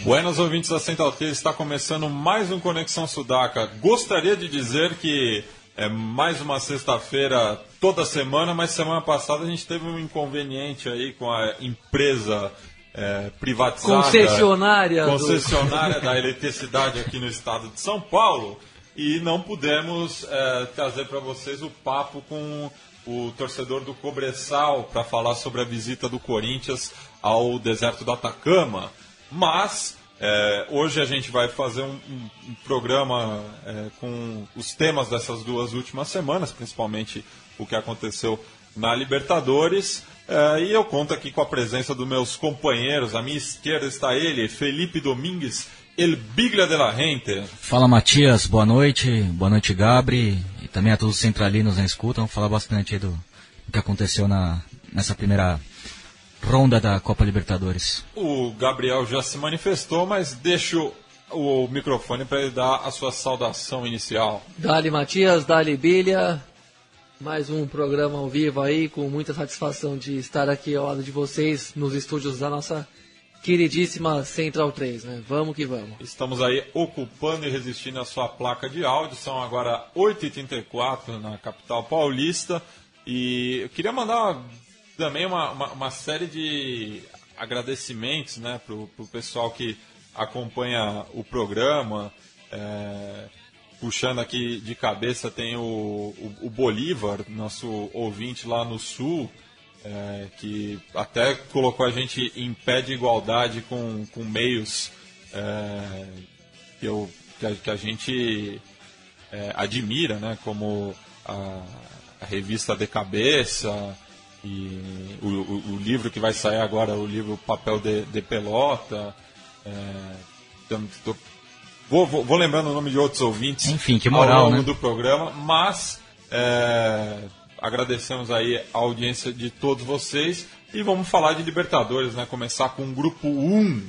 Buenas ouvintes da Central 3, está começando mais um Conexão Sudaca. Gostaria de dizer que é mais uma sexta-feira toda semana, mas semana passada a gente teve um inconveniente aí com a empresa é, privatizada. Concessionária. do- concessionária da eletricidade aqui no estado de São Paulo e não pudemos é, trazer para vocês o papo com o torcedor do Cobressal para falar sobre a visita do Corinthians ao deserto do Atacama. Mas é, hoje a gente vai fazer um, um- um programa é, com os temas dessas duas últimas semanas, principalmente o que aconteceu na Libertadores. É, e eu conto aqui com a presença dos meus companheiros. À minha esquerda está ele, Felipe Domingues, El Biglia de la Gente. Fala Matias, boa noite, boa noite Gabri e também a todos os centralinos na escuta. Vamos falar bastante aí do, do que aconteceu na, nessa primeira ronda da Copa Libertadores. O Gabriel já se manifestou, mas deixo o microfone para ele dar a sua saudação inicial. Dali Matias, Dali Bilha. Mais um programa ao vivo aí, com muita satisfação de estar aqui ao lado de vocês nos estúdios da nossa queridíssima Central 3, né? Vamos que vamos. Estamos aí ocupando e resistindo a sua placa de áudio. São agora 8h34 na capital paulista. E eu queria mandar também uma, uma, uma série de agradecimentos né, para o pessoal que acompanha o programa. É, puxando aqui de cabeça tem o, o, o Bolívar, nosso ouvinte lá no sul, é, que até colocou a gente em pé de igualdade com, com meios é, que, eu, que, a, que a gente é, admira, né, como a, a revista De Cabeça e o, o, o livro que vai sair agora, o livro Papel de, de Pelota. É, tô- vou, vou, vou lembrando o nome de outros ouvintes Enfim, que moral, ao longo né? do programa, mas é, agradecemos aí a audiência de todos vocês e vamos falar de Libertadores, né? Começar com o grupo 1.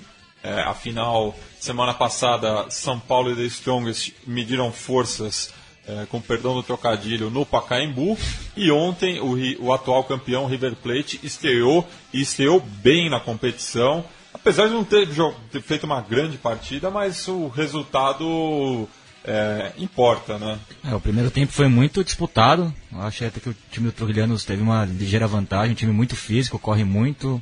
É, afinal, semana passada, São Paulo e The Strongest mediram forças, é, com perdão do trocadilho, no Pacaembu. E ontem, o, o atual campeão River Plate estreou e estreou bem na competição. Apesar de não ter, ter feito uma grande partida, mas o resultado é, importa, né? É, o primeiro tempo foi muito disputado. Eu achei até que o time do Trujilhanos teve uma ligeira vantagem, um time muito físico, corre muito,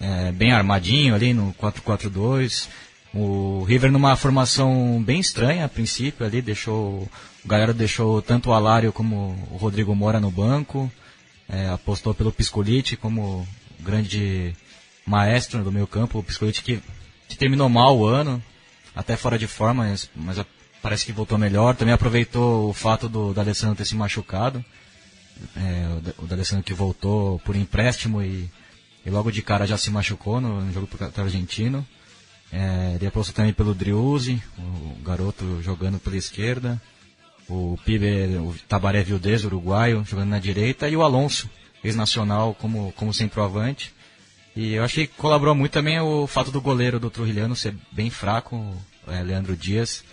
é, bem armadinho ali no 4-4-2. O River numa formação bem estranha a princípio ali, deixou. O Galera deixou tanto o Alário como o Rodrigo Mora no banco. é, apostou pelo Piscolite como grande maestro do meio campo. O Piscolite que, que terminou mal o ano, até fora de forma, mas, mas parece que voltou melhor. Também aproveitou o fato do D'Alessandro ter se machucado. É, o D'Alessandro que voltou por empréstimo e, e logo de cara já se machucou no, no jogo contra o Argentino. É, ele apostou também pelo Driuzzi, o garoto jogando pela esquerda. O Pibe, o Tabaré Vildez, uruguaio, jogando na direita. E o Alonso, ex-nacional, como, como centroavante. E eu achei que colaborou muito também o fato do goleiro do Trujilhano ser bem fraco, o é, Leandro Dias.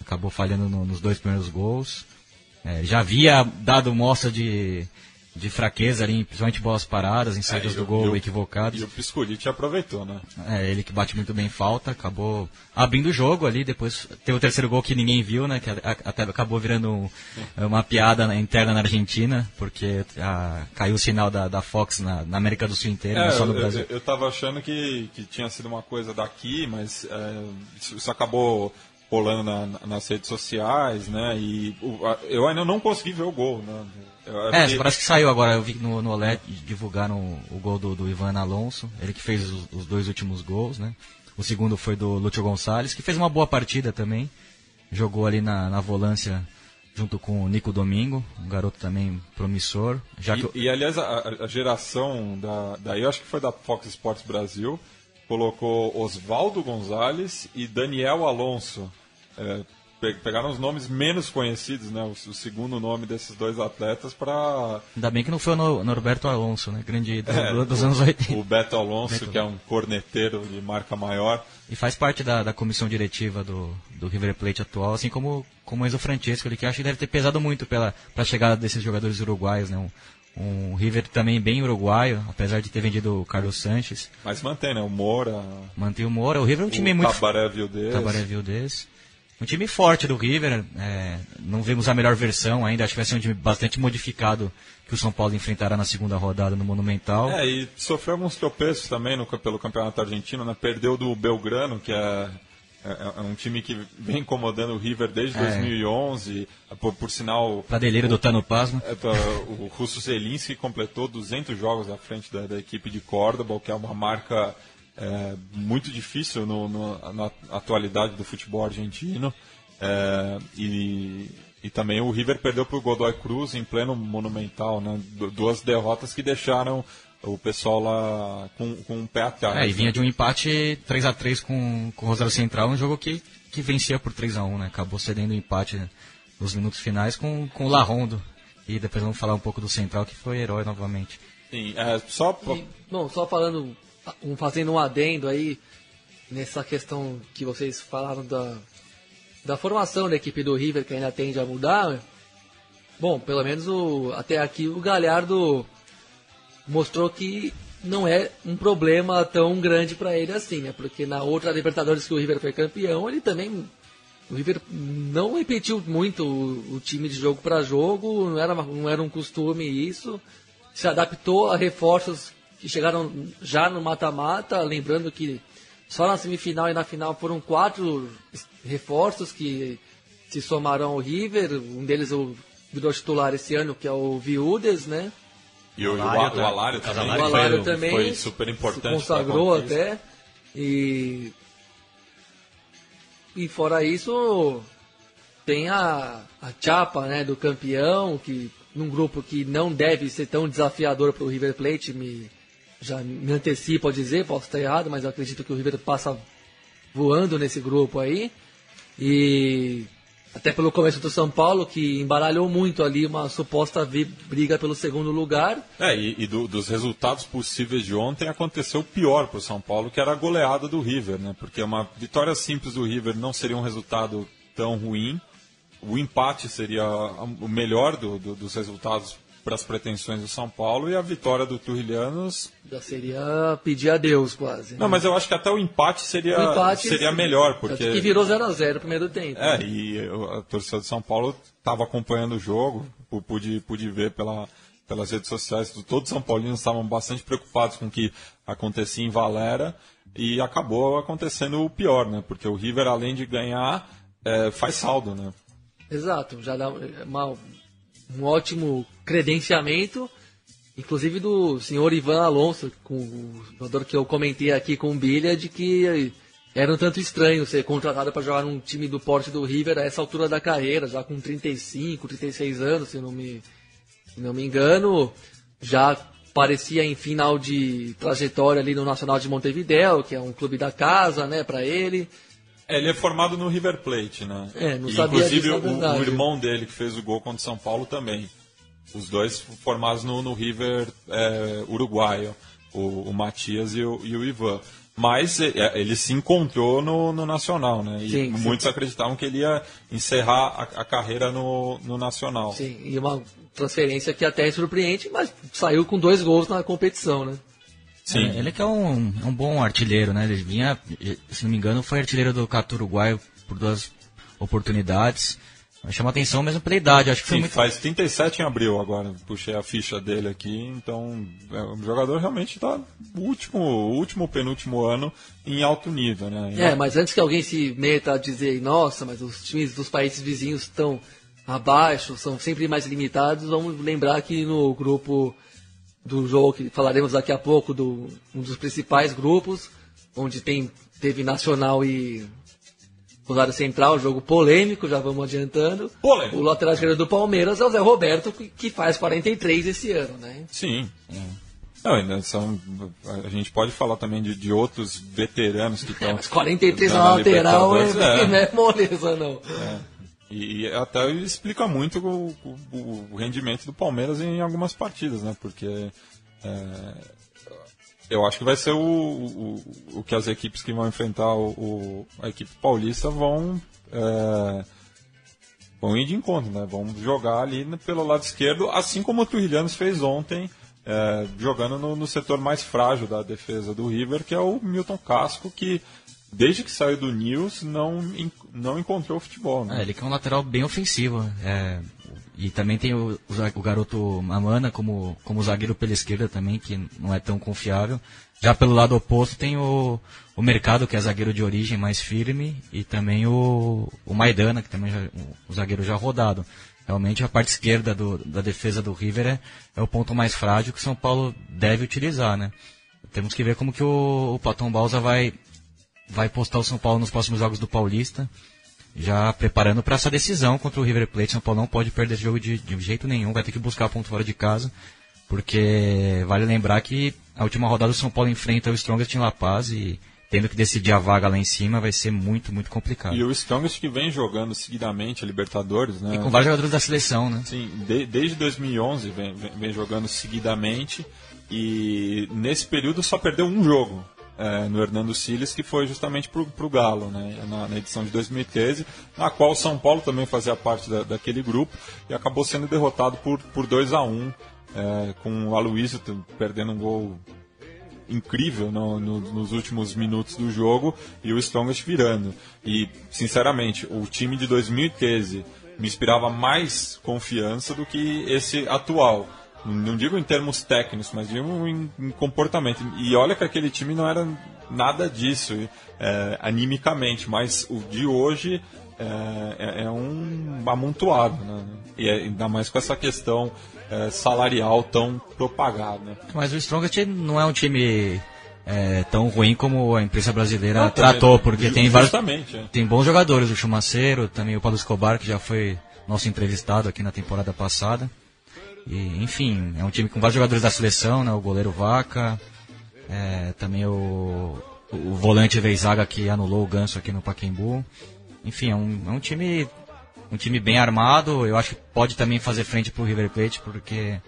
Acabou falhando no- nos dois primeiros gols. É, já havia dado mostra de, de fraqueza ali, principalmente bolas paradas, em saídas É, do gol e o- equivocadas. E o Piscolite aproveitou, né? É, ele que bate muito bem falta, acabou abrindo o jogo ali, depois teve o terceiro gol que ninguém viu, né, que a- até acabou virando um- uma piada na- interna na Argentina, porque ah, caiu o sinal da, da Fox na, na América do Sul inteira, não É, só no eu, Brasil. eu, eu tava achando que, que tinha sido uma coisa daqui, mas é, isso acabou rolando na- na- nas redes sociais, né? E eu ainda não consegui ver o gol, né? Eu É, que- parece que saiu agora, eu vi que no, no OLED divulgaram o, gol do, do Ivan Alonso, ele que fez os, os dois últimos gols, né? O segundo foi do Lúcio Gonçalves, que fez uma boa partida também, jogou ali na, na volância junto com o Nico Domingo, um garoto também promissor. Já que, E, e, aliás, a, a geração da, daí, eu acho que foi da Fox Sports Brasil, colocou Oswaldo Gonzalez e Daniel Alonso. É, pegaram os nomes menos conhecidos, né? O, o segundo nome desses dois atletas para. Ainda bem que não foi o Norberto Alonso, né? Grande é, dos anos 80. O Beto Alonso, Beto. que é um corneteiro de marca maior. E faz parte da, da comissão diretiva do, do River Plate atual, assim como, como o Enzo Francesco, ele que acho que deve ter pesado muito pela, a chegada desses jogadores uruguaios, né? Um, um River também bem uruguaio, apesar de ter vendido o Carlos Sanches. Mas mantém, né? O Moura. Mantém o Moura. O River é um time o muito. Tabaré Vildez. Tabaré Vildez. Um time forte do River. É, não vemos a melhor versão ainda. Acho que vai ser um time bastante modificado que o São Paulo enfrentará na segunda rodada no Monumental. É, e sofreu alguns tropeços também no, pelo Campeonato Argentino. Né? Perdeu do Belgrano, que é é, é, é, um time que vem incomodando o River desde é. 2011, por, por sinal... Pradeleiro do Tano Pasma. É, o Russo Zelinski completou 200 jogos à frente da, da equipe de Córdoba, que é uma marca é, muito difícil no, no, na atualidade do futebol argentino. É, e, e também o River perdeu para o Godoy Cruz em pleno Monumental, né? duas derrotas que deixaram o pessoal lá com, com um pé atrás. É, e vinha né? de um empate 3 a 3 com, com o Rosário Central, um jogo que, que vencia por 3 a 1 né? Acabou cedendo o empate né? nos minutos finais com, com o Larrondo. E depois vamos falar um pouco do Central, que foi herói novamente. Sim, é, só... E, bom, só falando, um, fazendo um adendo aí, nessa questão que vocês falaram da, da formação da equipe do River, que ainda tende a mudar. Bom, pelo menos o, até aqui o Galhardo mostrou que não é um problema tão grande para ele assim, né? Porque na outra Libertadores que o River foi campeão, ele também o River não repetiu muito o, o time de jogo para jogo, não era, não era um costume isso. Se adaptou a reforços que chegaram já no mata-mata, lembrando que só na semifinal e na final foram quatro reforços que se somaram ao River, um deles o virou titular esse ano, que é o Viúdes, né? E o, Alário, o, Alário também, o Alário foi, também foi super importante. Se consagrou até. E, e fora isso, tem a, a chapa né, do campeão, que num grupo que não deve ser tão desafiador para o River Plate, me, já me antecipo a dizer, posso estar errado, mas eu acredito que o River passa voando nesse grupo aí. E até pelo começo do São Paulo, que embaralhou muito ali uma suposta briga pelo segundo lugar. É, e, e do, dos resultados possíveis de ontem aconteceu o pior para o São Paulo, que era a goleada do River, né? Porque uma vitória simples do River não seria um resultado tão ruim. O empate seria o melhor do, do, dos resultados para as pretensões do São Paulo e a vitória do Turrilhanos. Já seria pedir a Deus quase. Né? Não, mas eu acho que até o empate seria, o empate seria melhor. Porque... Que virou 0x0 no primeiro tempo. É, e a torcida de São Paulo estava acompanhando o jogo, pude, pude ver pela, pelas redes sociais, todos os São Paulinos estavam bastante preocupados com o que acontecia em Valera e acabou acontecendo o pior, né? Porque o River, além de ganhar, é, faz saldo, né? Exato, já dá uma, um ótimo credenciamento, inclusive do senhor Ivan Alonso, com o jogador que eu comentei aqui com o Bilha, de que era um tanto estranho ser contratado para jogar num time do porte do River a essa altura da carreira, já com 35, 36 anos, se não me, se não me engano, já parecia em final de trajetória ali no Nacional de Montevideo, que é um clube da casa, né, para ele. É, ele é formado no River Plate, né? É, não e, sabia Inclusive o, o, irmão dele que fez o gol contra o São Paulo também. Os dois formados no, no River é, uruguaio, o, o Matias e o, e o Ivan. Mas é, é, ele se encontrou no, no Nacional, né? E sim, muitos sim. acreditavam que ele ia encerrar a, a, carreira no, no Nacional. Sim, e uma transferência que até é surpreende, mas saiu com dois gols na competição, né? Sim. É, ele que é um, um bom artilheiro, né? Ele vinha, se não me engano, foi artilheiro do Cato Uruguaio por duas oportunidades. Chama atenção mesmo pela idade, acho que Sim, muito... faz 37 em abril agora, puxei a ficha dele aqui, então é, o jogador realmente está último, último, penúltimo ano em alto nível, né? É, mas antes que alguém se meta a dizer, nossa, mas os times dos países vizinhos estão abaixo, são sempre mais limitados, vamos lembrar que no grupo do jogo que falaremos daqui a pouco, do, um dos principais grupos, onde tem, teve Nacional e Rosário Central, jogo polêmico, já vamos adiantando. Polêmico. O lateral esquerdo do Palmeiras é o Zé Roberto, que faz 43 esse ano, né? Sim. Não, ainda são, a gente pode falar também de, de outros veteranos que estão. É, mas 43 na lateral é, é. não é moleza, não. É. E até explica muito o, o, o rendimento do Palmeiras em algumas partidas, né? Porque é, eu acho que vai ser o, o, o, que as equipes que vão enfrentar o, a equipe paulista vão, é, vão ir de encontro, né? Vão jogar ali pelo lado esquerdo, assim como o Trujilhanos fez ontem, é, jogando no, no, setor mais frágil da defesa do River, que é o Milton Casco, que desde que saiu do News não, não encontrou o futebol. Né? É, ele é um lateral bem ofensivo. É, e também tem o, o, garoto Amana como, como zagueiro pela esquerda também, que não é tão confiável. Já pelo lado oposto tem o, o Mercado, que é zagueiro de origem mais firme, e também o, o Maidana, que também é o zagueiro já rodado. Realmente a parte esquerda do, da defesa do River é, é, o ponto mais frágil que o São Paulo deve utilizar, né? Temos que ver como que o, o Platão Balsa vai, vai postar o São Paulo nos próximos jogos do Paulista já preparando para essa decisão contra o River Plate. São Paulo não pode perder esse jogo de, de jeito nenhum, vai ter que buscar ponto fora de casa, porque vale lembrar que a última rodada o São Paulo enfrenta o Strongest em La Paz e tendo que decidir a vaga lá em cima vai ser muito, muito complicado. E o Strongest que vem jogando seguidamente a Libertadores, né? E com vários jogadores da seleção, né? Sim, de, desde 2011 vem, vem, vem jogando seguidamente e nesse período só perdeu um jogo é, no Hernando Siles, que foi justamente para o Galo, né, na, na, edição de 2013, na qual o São Paulo também fazia parte da, daquele grupo e acabou sendo derrotado por, por 2 a 1 é, com o Aloysio perdendo um gol incrível no, no, nos últimos minutos do jogo e o Strongest virando. E, sinceramente, o time de 2013 me inspirava mais confiança do que esse atual não digo em termos técnicos, mas digo em, em comportamento. E olha que aquele time não era nada disso, é, animicamente, mas o de hoje é, é, é um amontoado, né? E é, ainda mais com essa questão é, salarial tão propagada. Mas o Strongest não é um time é, tão ruim como a imprensa brasileira não, tratou, porque tem vários é. tem bons jogadores, o Chumaceiro, também o Paulo Escobar, que já foi nosso entrevistado aqui na temporada passada. E, enfim, é um time com vários jogadores da seleção, né? O goleiro Vaca, é, também o, o volante Veizaga que anulou o Ganso aqui no Paquembu. Enfim, é um, é um time um time bem armado. Eu acho que pode também fazer frente para o River Plate, porque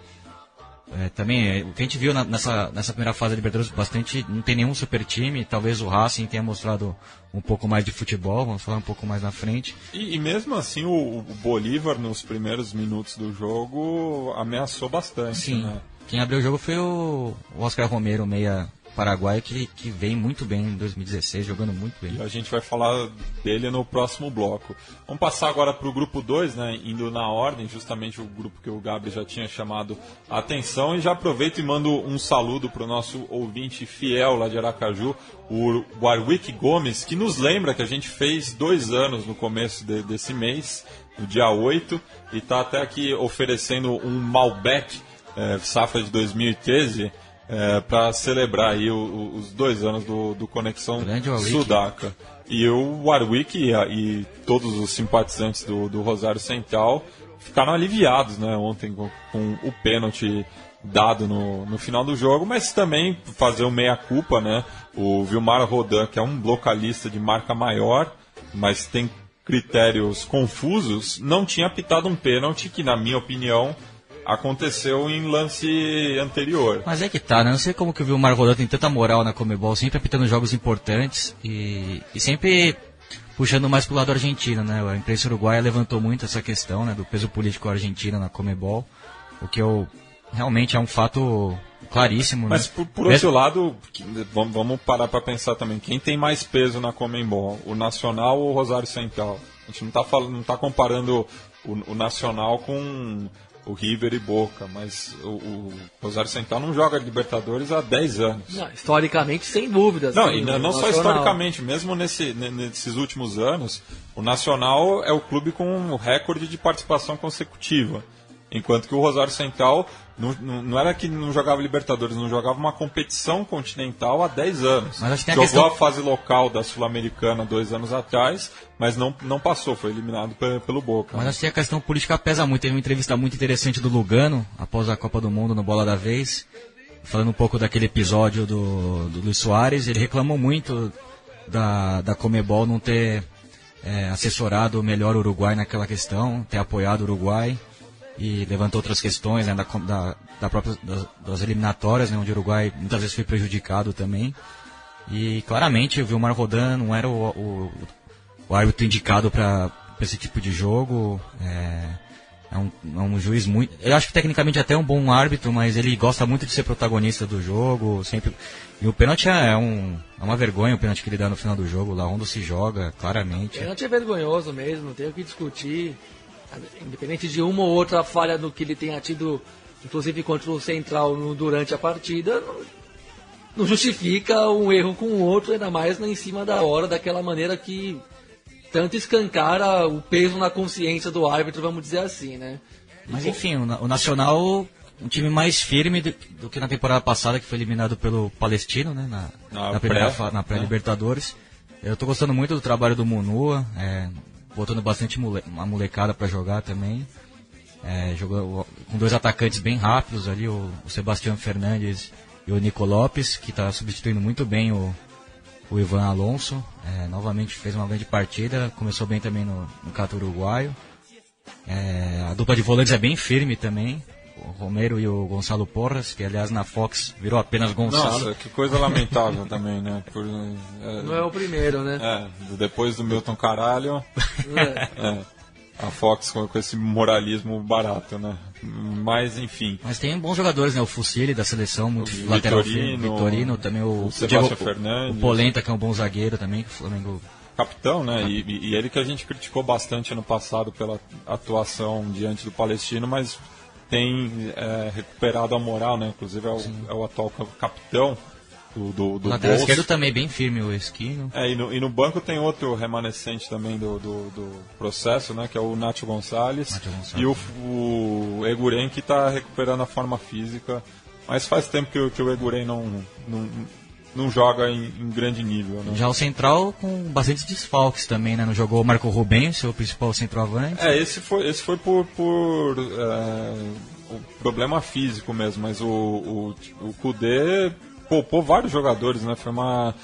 é, também, é, o que a gente viu na, nessa, nessa primeira fase da Libertadores, bastante, não tem nenhum super time, talvez o Racing tenha mostrado um pouco mais de futebol, vamos falar um pouco mais na frente. E, e mesmo assim, o, o, Bolívar, nos primeiros minutos do jogo, ameaçou bastante, Sim. Né? Quem abriu o jogo foi o, o Oscar Romero, meia Paraguai que, que vem muito bem em 2016, jogando muito bem. E a gente vai falar dele no próximo bloco. Vamos passar agora para o grupo 2, né, indo na ordem, justamente o grupo que o Gabriel já tinha chamado a atenção. E já aproveito e mando um saludo para o nosso ouvinte fiel lá de Aracaju, o Warwick Gomes, que nos lembra que a gente fez dois anos no começo de, desse mês, no dia 8, e está até aqui oferecendo um Malbec é, safra de 2013 é, para celebrar aí o, o, os dois anos do, do Conexão Sudaca. E o Warwick e, e, todos os simpatizantes do, do Rosário Central ficaram aliviados né, ontem com, com o pênalti dado no, no final do jogo, mas também fazer o meia-culpa, né? O Vilmar Rodan, que é um localista de marca maior, mas tem critérios confusos, não tinha apitado um pênalti que, na minha opinião, aconteceu em lance anterior. Mas é que tá, né? Não sei como que o Vilmar Rodão tem tanta moral na Comebol, sempre apitando jogos importantes e, e sempre puxando mais pro lado argentino, né? A imprensa uruguaia levantou muito essa questão, né, do peso político argentino na Comebol, o que eu realmente é um fato claríssimo. Mas né? por, por outro lado, vamos parar para pensar também, quem tem mais peso na Comembol, o Nacional ou o Rosário Central? A gente não está falando, não tá comparando o, o Nacional com o River e Boca, mas o, o, Rosário Central não joga Libertadores há 10 anos. Não, historicamente, sem dúvidas. Não, e não só historicamente, mesmo nesse, nesses últimos anos, o Nacional é o clube com um recorde de participação consecutiva. Enquanto que o Rosário Central não, não, não, era que não jogava Libertadores, não jogava uma competição continental há 10 anos. Mas Jogou a, questão... a fase local da Sul-Americana dois anos atrás, mas não, não passou, foi eliminado pelo Boca. Mas acho que a questão política pesa muito. Teve uma entrevista muito interessante do Lugano, após a Copa do Mundo no Bola da Vez, falando um pouco daquele episódio do, do Luiz Soares. Ele reclamou muito da, da Comebol não ter é, assessorado melhor o Uruguai naquela questão, ter apoiado o Uruguai e levantou outras questões né, da, da, da própria, das, das eliminatórias, né, onde o Uruguai muitas vezes foi prejudicado também. E claramente o Vilmar Rodan não era o, o, o árbitro indicado para esse tipo de jogo. É, é, um, é um juiz muito. Eu acho que tecnicamente até é um bom árbitro, mas ele gosta muito de ser protagonista do jogo. sempre E o pênalti é, um, é uma vergonha o pênalti que ele dá no final do jogo. Lá onde se joga, claramente. O pênalti é vergonhoso mesmo, não tem o que discutir. Independente de uma ou outra falha no que ele tenha tido, inclusive contra o Central no, durante a partida, não, não justifica um erro com o outro, ainda mais em cima da hora, daquela maneira que tanto escancara o peso na consciência do árbitro, vamos dizer assim, né? Mas enfim, o, Nacional um time mais firme do, do, que na temporada passada, que foi eliminado pelo Palestino, né? Na, na, na primeira na pré-Libertadores. Eu estou gostando muito do trabalho do Munua, é, botando bastante mole, uma molecada para jogar também. É, jogou com dois atacantes bem rápidos ali, o, o Sebastião Fernandes e o Nico Lopes, que está substituindo muito bem o, o Ivan Alonso. É, novamente fez uma grande partida, começou bem também no, no Cato Uruguaio. É, a dupla de volantes é bem firme também. Romero e o Gonçalo Porras, que aliás na Fox virou apenas Gonçalo. Nossa, que coisa lamentável também, né? Por, é, Não é o primeiro, né? É, depois do Milton Caralho. É. é a Fox com, com, esse moralismo barato, né? Mas enfim. Mas tem bons jogadores, né? O Fusilli da seleção, muito o lateral Vitorino, Vitorino, também o, o Sebastião Fernandes. O Polenta, que é um bom zagueiro também, que o Flamengo. Capitão, né? E, e, ele que a gente criticou bastante ano passado pela atuação diante do Palestino, mas tem é, recuperado a moral, né? Inclusive é o, é o atual capitão do, do, do lateral bolso. esquerdo também bem firme o Esquino. É, e no, e no banco tem outro remanescente também do, do, do, processo, né? Que é o Nacho Gonçalves. Nacho Gonçalves. E o, o Eguren que está recuperando a forma física. Mas faz tempo que, que o Eguren não, não, não joga em, em grande nível. Né? Já o central com bastantes desfalques também, né? Não jogou o Marco Rubem, seu principal centroavante. É, esse foi, esse foi por, por é, o problema físico mesmo, mas o, o, o Kudê poupou vários jogadores, né? Foi uma.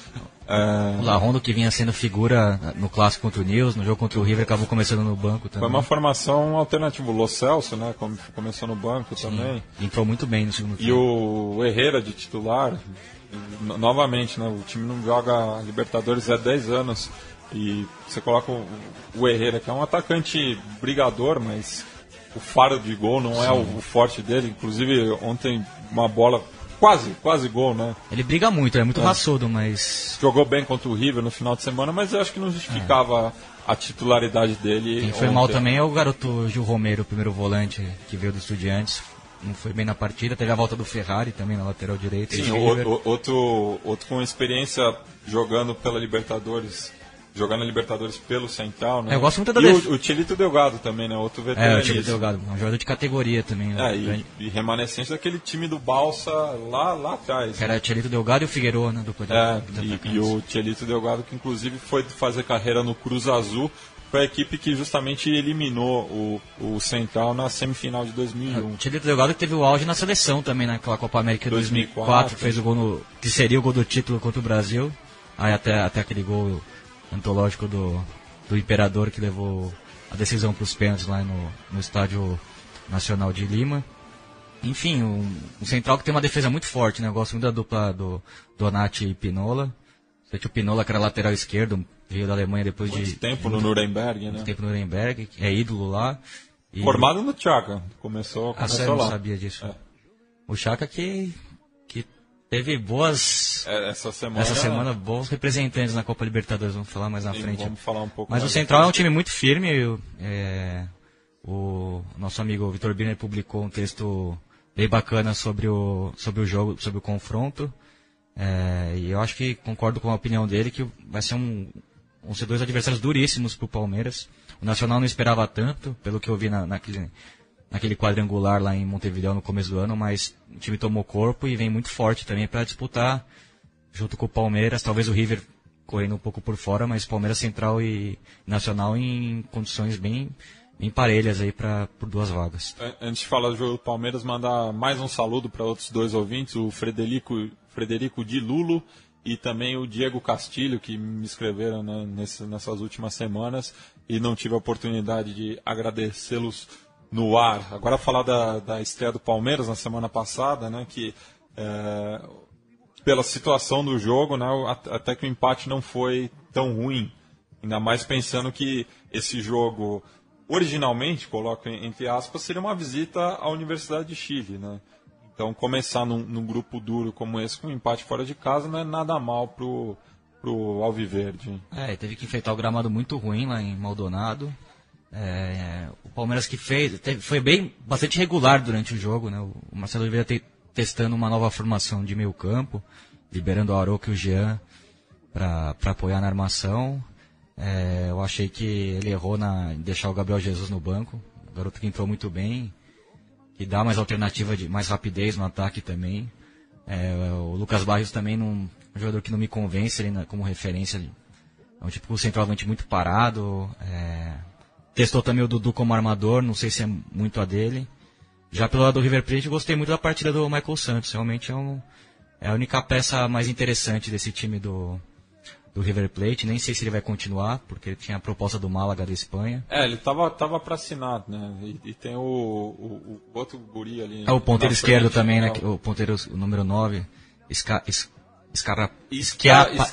É... O Larrondo que vinha sendo figura no clássico contra o Nils, no jogo contra o River, acabou começando no banco também. Foi uma formação alternativa. O Lo Celso, né? Começou no banco Sim, também. Entrou muito bem no segundo tempo. E o Herrera de titular, novamente, né? O time não joga Libertadores há 10 anos. E você coloca o, o Herrera, que é um atacante brigador, mas o faro de gol não é o, o, forte dele. Inclusive, ontem uma bola Quase, quase gol, né? Ele briga muito, é muito é. raçudo, mas. Jogou bem contra o River no final de semana, mas eu acho que não justificava é. a titularidade dele. Quem foi ontem. mal também é o garoto Gil Romero, o primeiro volante que veio do Estudiantes. Não foi bem na partida, teve a volta do Ferrari também na lateral direita. Sim, outro, outro, outro com experiência jogando pela Libertadores jogar na Libertadores pelo Central, né? É, eu gosto muito da E o, o Tilito Delgado também, né? Outro veterano. É, o Tilito Delgado, um jogador de categoria também. Né? É, e, e, remanescente daquele time do Balsa lá, lá atrás. Que era o Tilito Delgado e o Figueiredo, né? Do é, e, e o Tilito Delgado que inclusive foi fazer carreira no Cruz Azul, foi a equipe que justamente eliminou o, o Central na semifinal de 2001. É, o Tilito Delgado que teve o auge na seleção também, naquela Copa América 2004, 2004 fez o gol no, que seria o gol do título contra o Brasil. Aí até, até aquele gol antológico do, do Imperador que levou a decisão para os pênaltis lá no, no Estádio Nacional de Lima. Enfim, um, um, central que tem uma defesa muito forte, né? Eu gosto muito da dupla do Donati e Pinola. O Pinola, que era lateral esquerdo, veio da Alemanha depois muito de. tempo no Nuremberg, né? tempo no Nuremberg, é ídolo lá. E... Formado no Chaka, começou, começou ah, sério, lá. não sabia disso. É. O Chaka que teve boas. É, essa semana. Essa semana, bons representantes na Copa Libertadores, vamos falar mais na Sim, frente. Vamos falar um pouco Mas o Central é um time muito firme. É, o nosso amigo Vitor Birner publicou um texto bem bacana sobre o, sobre o jogo, sobre o confronto. É, e eu acho que concordo com a opinião dele que vai ser um, vão ser dois adversários duríssimos para o Palmeiras. O Nacional não esperava tanto, pelo que eu vi na, naquele, naquele quadrangular lá em Montevideo no começo do ano, mas o time tomou corpo e vem muito forte também para disputar junto com o Palmeiras, talvez o River correndo um pouco por fora, mas Palmeiras Central e Nacional em condições bem bem parelhas aí para por duas vagas. Antes de falar do jogo do Palmeiras, mandar mais um saludo para outros dois ouvintes, o Frederico Frederico Di Lulo e também o Diego Castilho, que me escreveram né, nessas últimas semanas e não tive a oportunidade de agradecê-los no ar. Agora falar da, da estreia do Palmeiras na semana passada, né, que é, pela situação do jogo, né, até que o empate não foi tão ruim. Ainda mais pensando que esse jogo, originalmente, coloco entre aspas, seria uma visita à Universidade de Chile. Né? Então, começar num, num, grupo duro como esse, com um empate fora de casa, não é nada mal pro, pro Alviverde. É, teve que enfrentar o gramado muito ruim lá em Maldonado. É, o Palmeiras que fez, teve, foi bem, bastante regular durante o jogo, né? O Marcelo Oliveira te, testando uma nova formação de meio campo, liberando o Aroca e o Jean para apoiar na armação. É, eu achei que ele errou na, em deixar o Gabriel Jesus no banco. O garoto que entrou muito bem que dá mais alternativa de mais rapidez no ataque também. É, o Lucas Barrios também não, um jogador que não me convence ele como referência. É um tipo centralmente muito parado. É, testou também o Dudu como armador, não sei se é muito a dele. Já pelo lado do River Plate, gostei muito da partida do Michael Santos. Realmente é, um, é a única peça mais interessante desse time do, do River Plate. Nem sei se ele vai continuar, porque ele tinha a proposta do Málaga da Espanha. É, ele tava, tava para assinar, né? E, e tem o, o, o, outro guri ali. É o ponteiro esquerdo frente, também, né? O ponteiro o número 9. Esca, es, escara, esquiapa,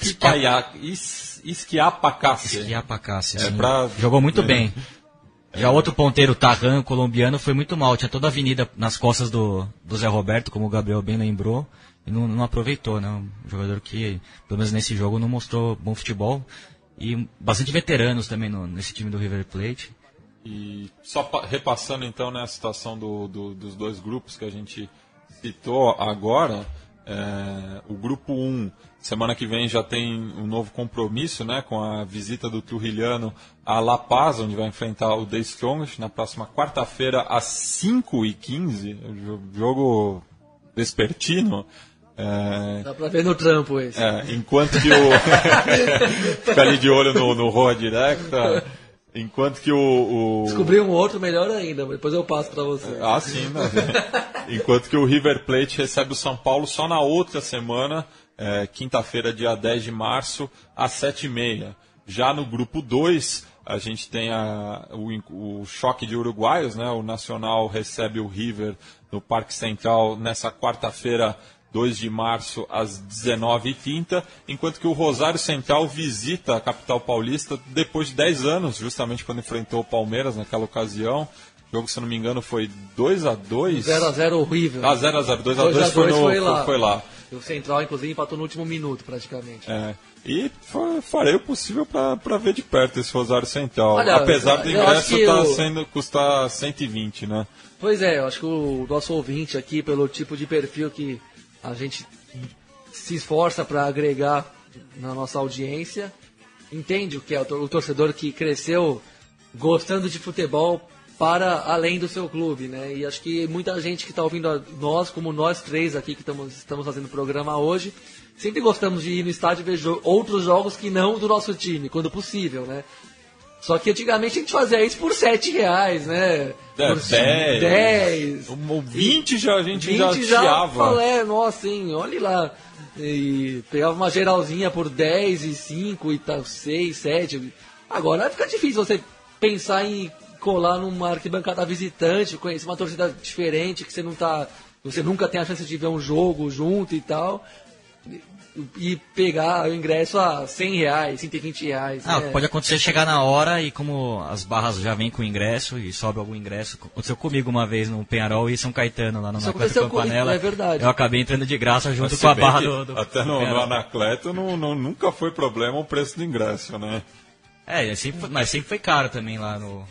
Esquiapacassi. Esquiapacassi, é pra... Jogou muito é. bem. Já outro ponteiro, Tarran, colombiano, foi muito mal. Tinha toda a avenida nas costas do, do Zé Roberto, como o Gabriel bem lembrou e não, não, aproveitou, né? Um jogador que, pelo menos nesse jogo, não mostrou bom futebol. E bastante veteranos também no, nesse time do River Plate. E só repassando então né, a situação do, do, dos dois grupos que a gente citou agora, é, o grupo 1, semana que vem já tem um novo compromisso né, com a visita do Turrilhano a La Paz, onde vai enfrentar o The Strongest na próxima quarta-feira às 5h15, jogo vespertino. É... Dá pra ver no trampo esse. É, enquanto que o. Fica ali de olho no, no Roa Directa. Enquanto que o, o. Descobri um outro melhor ainda, depois eu passo para você. Ah, sim, né? Enquanto que o River Plate recebe o São Paulo só na outra semana, é, quinta-feira, dia 10 de março, às 7h30. Já no grupo 2, a gente tem a, o, o, choque de uruguaios, né? O Nacional recebe o River no Parque Central nessa quarta-feira, 2 de março, às 19h30, enquanto que o Rosário Central visita a capital paulista depois de 10 anos, justamente quando enfrentou o Palmeiras naquela ocasião. O jogo, se não me engano, foi 2 x 2 0 x 0 horrível. Ah, 0 x 0 2 x 2 foi, no, foi, lá. foi lá. O Central, inclusive, empatou no último minuto, praticamente. É. E farei o possível para ver de perto esse Rosário Central. Olha, Apesar do ingresso tá eu... sendo, custar 120, né? Pois é, eu acho que o nosso ouvinte aqui, pelo tipo de perfil que a gente se esforça para agregar na nossa audiência, entende o que é o torcedor que cresceu gostando de futebol para além do seu clube, né? E acho que muita gente que está ouvindo a nós, como nós três aqui que estamos, estamos fazendo o programa hoje, sempre gostamos de ir no estádio ver outros jogos que não do nosso time, quando possível, né? Só que antigamente a gente fazia isso por 7 reais, né? É, por 10. 10. 20 já a gente 20 já, chiava. Falei, nossa, hein, olhe lá. E pegava uma geralzinha por 10 e 5 e tal, 6, 7. Agora fica difícil você pensar em colar numa arquibancada visitante, conhecer uma torcida diferente, que você não tá. Você nunca tem a chance de ver um jogo junto e tal e pegar o ingresso a 100 reais, 120 reais. Ah, né? pode acontecer chegar na hora e como as barras já vêm com o ingresso e sobe algum ingresso. Aconteceu comigo uma vez no Penharol e São Caetano, lá no Isso Anacleto Campanella. Com, é verdade. Eu acabei entrando de graça junto com a barra do, do, Até no, no Anacleto não, não, nunca foi problema o preço do ingresso, né? É, assim, mas sempre foi caro também lá no,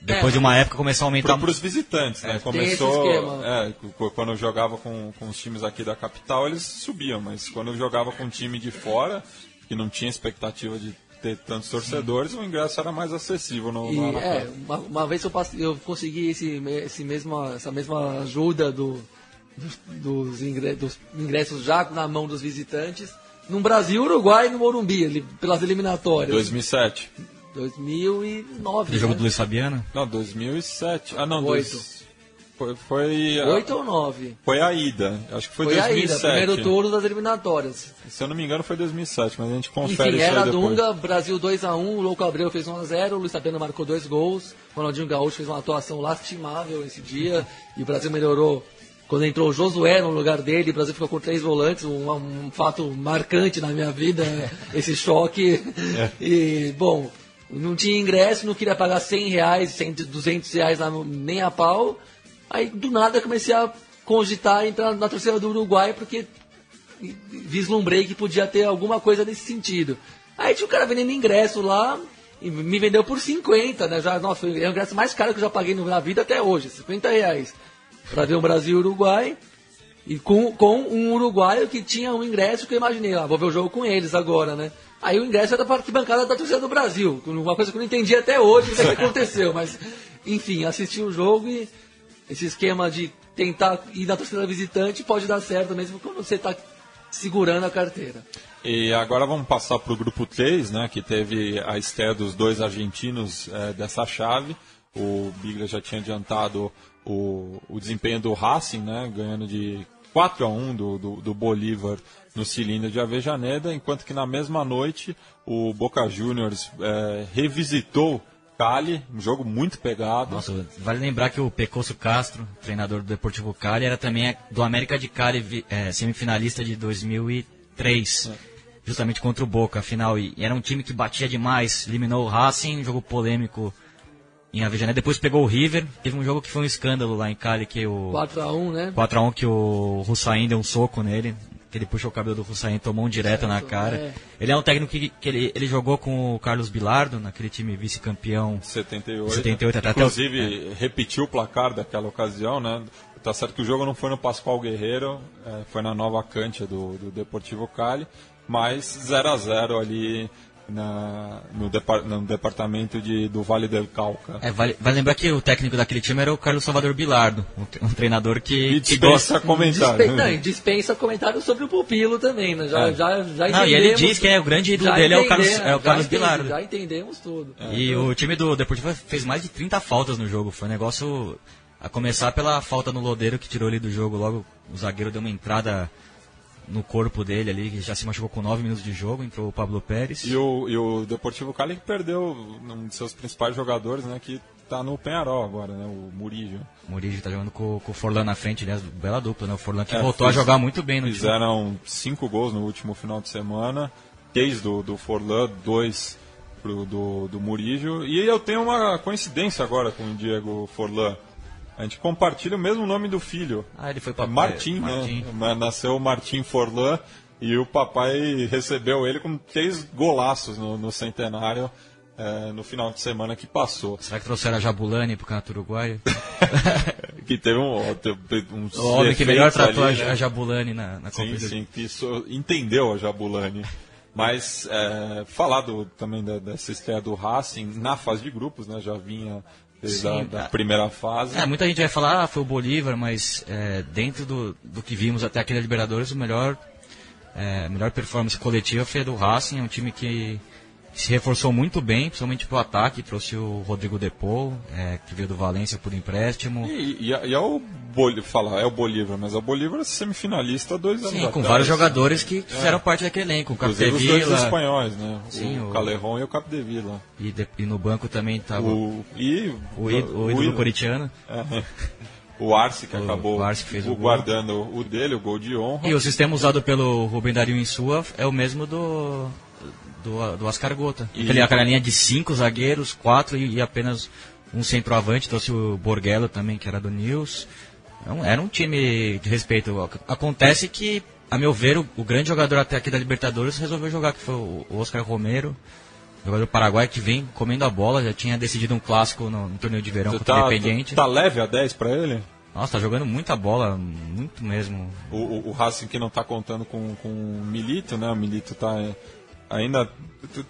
depois é, de uma época começou a aumentar. Para os visitantes, né? É, Começou. É, quando eu jogava com, com os times aqui da capital, eles subiam, mas quando eu jogava com um time de fora, que não tinha expectativa de ter tantos torcedores, Sim. o ingresso era mais acessível no, e, no é, uma, uma, vez eu, passei, eu consegui esse, esse mesma, essa mesma ajuda do, dos, dos, ingressos, dos ingressos já na mão dos visitantes no Brasil, Uruguai e no Morumbi, pelas eliminatórias. 2007. 2009. O jogo né? do Luiz Fabiano? Não, 2007. Ah, não, 2008. Foi, foi, a- 8 ou 9? foi a ida. Acho que foi, Foi a 2007. ida, primeiro turno das eliminatórias. Se eu não me engano, foi 2007, mas a gente confere Enfim, isso era. Dunga, Brasil 2x1, o Louco Abreu fez 1x0, o Luiz Fabiano marcou dois gols, o Ronaldinho Gaúcho fez uma atuação lastimável esse dia, e o Brasil melhorou quando entrou o Josué no lugar dele, o Brasil ficou com três volantes, um, um fato marcante na minha vida, esse choque. E, bom, não tinha ingresso, não queria pagar 100 reais, 100, 200 reais lá no- nem a pau. Aí, do nada, comecei a cogitar entrar na torcida do Uruguai, porque vislumbrei que podia ter alguma coisa nesse sentido. Aí tinha um cara vendendo ingresso lá e me vendeu por 50, né? Já, nossa, foi o ingresso mais caro que eu já paguei na vida até hoje, 50 reais. Pra ver o Brasil e o Uruguai. E com, com um uruguaio que tinha um ingresso que eu imaginei, ah, vou ver o jogo com eles agora, né? Aí o ingresso era para arquibancada da torcida do Brasil, uma coisa que eu não entendi até hoje o que aconteceu, mas enfim, assisti o jogo e esse esquema de tentar ir na torcida visitante pode dar certo mesmo quando você está segurando a carteira. E agora vamos passar para o grupo 3, né, que teve a estreia dos dois argentinos eh, dessa chave. O Biglia já tinha adiantado o, o desempenho do Racing, né, ganhando de 4 a 1 do, do, do Bolívar no cilindro de Avejaneda, enquanto que na mesma noite o Boca Juniors eh, revisitou Cali, um jogo muito pegado. Nossa, vale lembrar que o Pecoso Castro, treinador do Deportivo Cali, era também do América de Cali, eh, semifinalista de 2003, justamente contra o Boca, afinal. E era um time que batia demais, eliminou o Racing, um jogo polêmico em Avejaneda. Depois pegou o River, teve um jogo que foi um escândalo lá em Cali, que o 4x1, né? 4x1 que o Hussain deu um soco nele, que ele puxou o cabelo do Hussain e tomou um direto na Certo, cara. é. Ele é um técnico que, que ele, ele jogou com o Carlos Bilardo, naquele time vice-campeão 78. 78, até Inclusive, repetiu o placar daquela ocasião, né? Tá certo que o jogo não foi no Pascoal Guerreiro, eh, foi na Nova Cântia do, do Deportivo Cali, mas 0 a 0 ali na, no, depar- no departamento de, do Vale del Cauca. É, vale, vale lembrar que o técnico daquele time era o Carlos Salvador Bilardo, um, tre- um treinador que, E que dispensa comentário. Dispen- não, dispensa comentários sobre o pupilo também, né? Já, É. já, já Não, e ele diz que é o grande ídolo já dele é o Carlos- é o já Carlos entendi, Bilardo. Já entendemos tudo. E o time do Deportivo fez mais de 30 faltas no jogo. Foi um negócio. A começar pela falta no Lodeiro que tirou ele do jogo. Logo o zagueiro deu uma entrada no corpo dele ali, que já se machucou com 9 minutos de jogo. Entrou o Pablo Pérez. E o, e o Deportivo Cali que perdeu um de seus principais jogadores, né? Que tá no Penharol agora, né? O Murillo. O Murillo tá jogando com, com o Forlan na frente, aliás, bela dupla, né? O Forlan que É, voltou a fiz- jogar muito bem no. Fizeram cinco gols no último final de semana, três do, do Forlan, dois pro, do, do Murillo. E eu tenho uma coincidência agora com o Diego Forlan. A gente compartilha o mesmo nome do filho. Ah, ele foi pra Martim, Martim. né? Nasceu Martim Forlan e o papai recebeu ele com três golaços no, no centenário eh, no final de semana que passou. Será que trouxeram a Jabulani pro canto uruguaio? que teve um, uns o homem que melhor tratou ali, a- né? a Jabulani na, na Sim, sim, que isso entendeu a Jabulani. Mas é, falar do- também da- dessa estreia do Racing na fase de grupos, né? Já vinha Sim, da é. primeira fase. É, muita gente vai falar, ah, foi o Bolívar, mas é, dentro do, do que vimos até aqui na Libertadores, o melhor, é, melhor performance coletiva foi a do Racing, é um time que se reforçou muito bem, principalmente pro ataque, trouxe o Rodrigo Depou, é, que veio do Valência por empréstimo. E, e, é- e é o Bolívar, é o Bolívar, mas é o Bolívar semifinalista há dois anos Sim, atrás. com vários jogadores que fizeram parte daquele elenco, o Inclusive os dois Capdevila, espanhóis, né? Sim, o o- Calerron e o Capdevila. e, de- e no banco também estava o, O, e o, ídolo- o ídolo coritiano. É. O Arce, que O- acabou o Arce que fez o guardando o dele, o gol de honra. E o sistema usado pelo Rubem Dario em sua é o mesmo do, do, do Oscar Gota. E- Aquele, aquela linha de cinco zagueiros, quatro e, e apenas um centroavante. Trouxe o Borghello também, que era do News. Então, era um time de respeito. Ac- Acontece que, a meu ver, o, o grande jogador até aqui da Libertadores resolveu jogar, que foi o, o Oscar Romero. Jogador paraguai que vem comendo a bola, já tinha decidido um clássico no, no torneio de verão contra o tá, Independiente. tá leve a 10 pra ele? Nossa, tá jogando muita bola, muito mesmo. O, o, o Racing que não está contando com, com o Milito, né? O Milito está ainda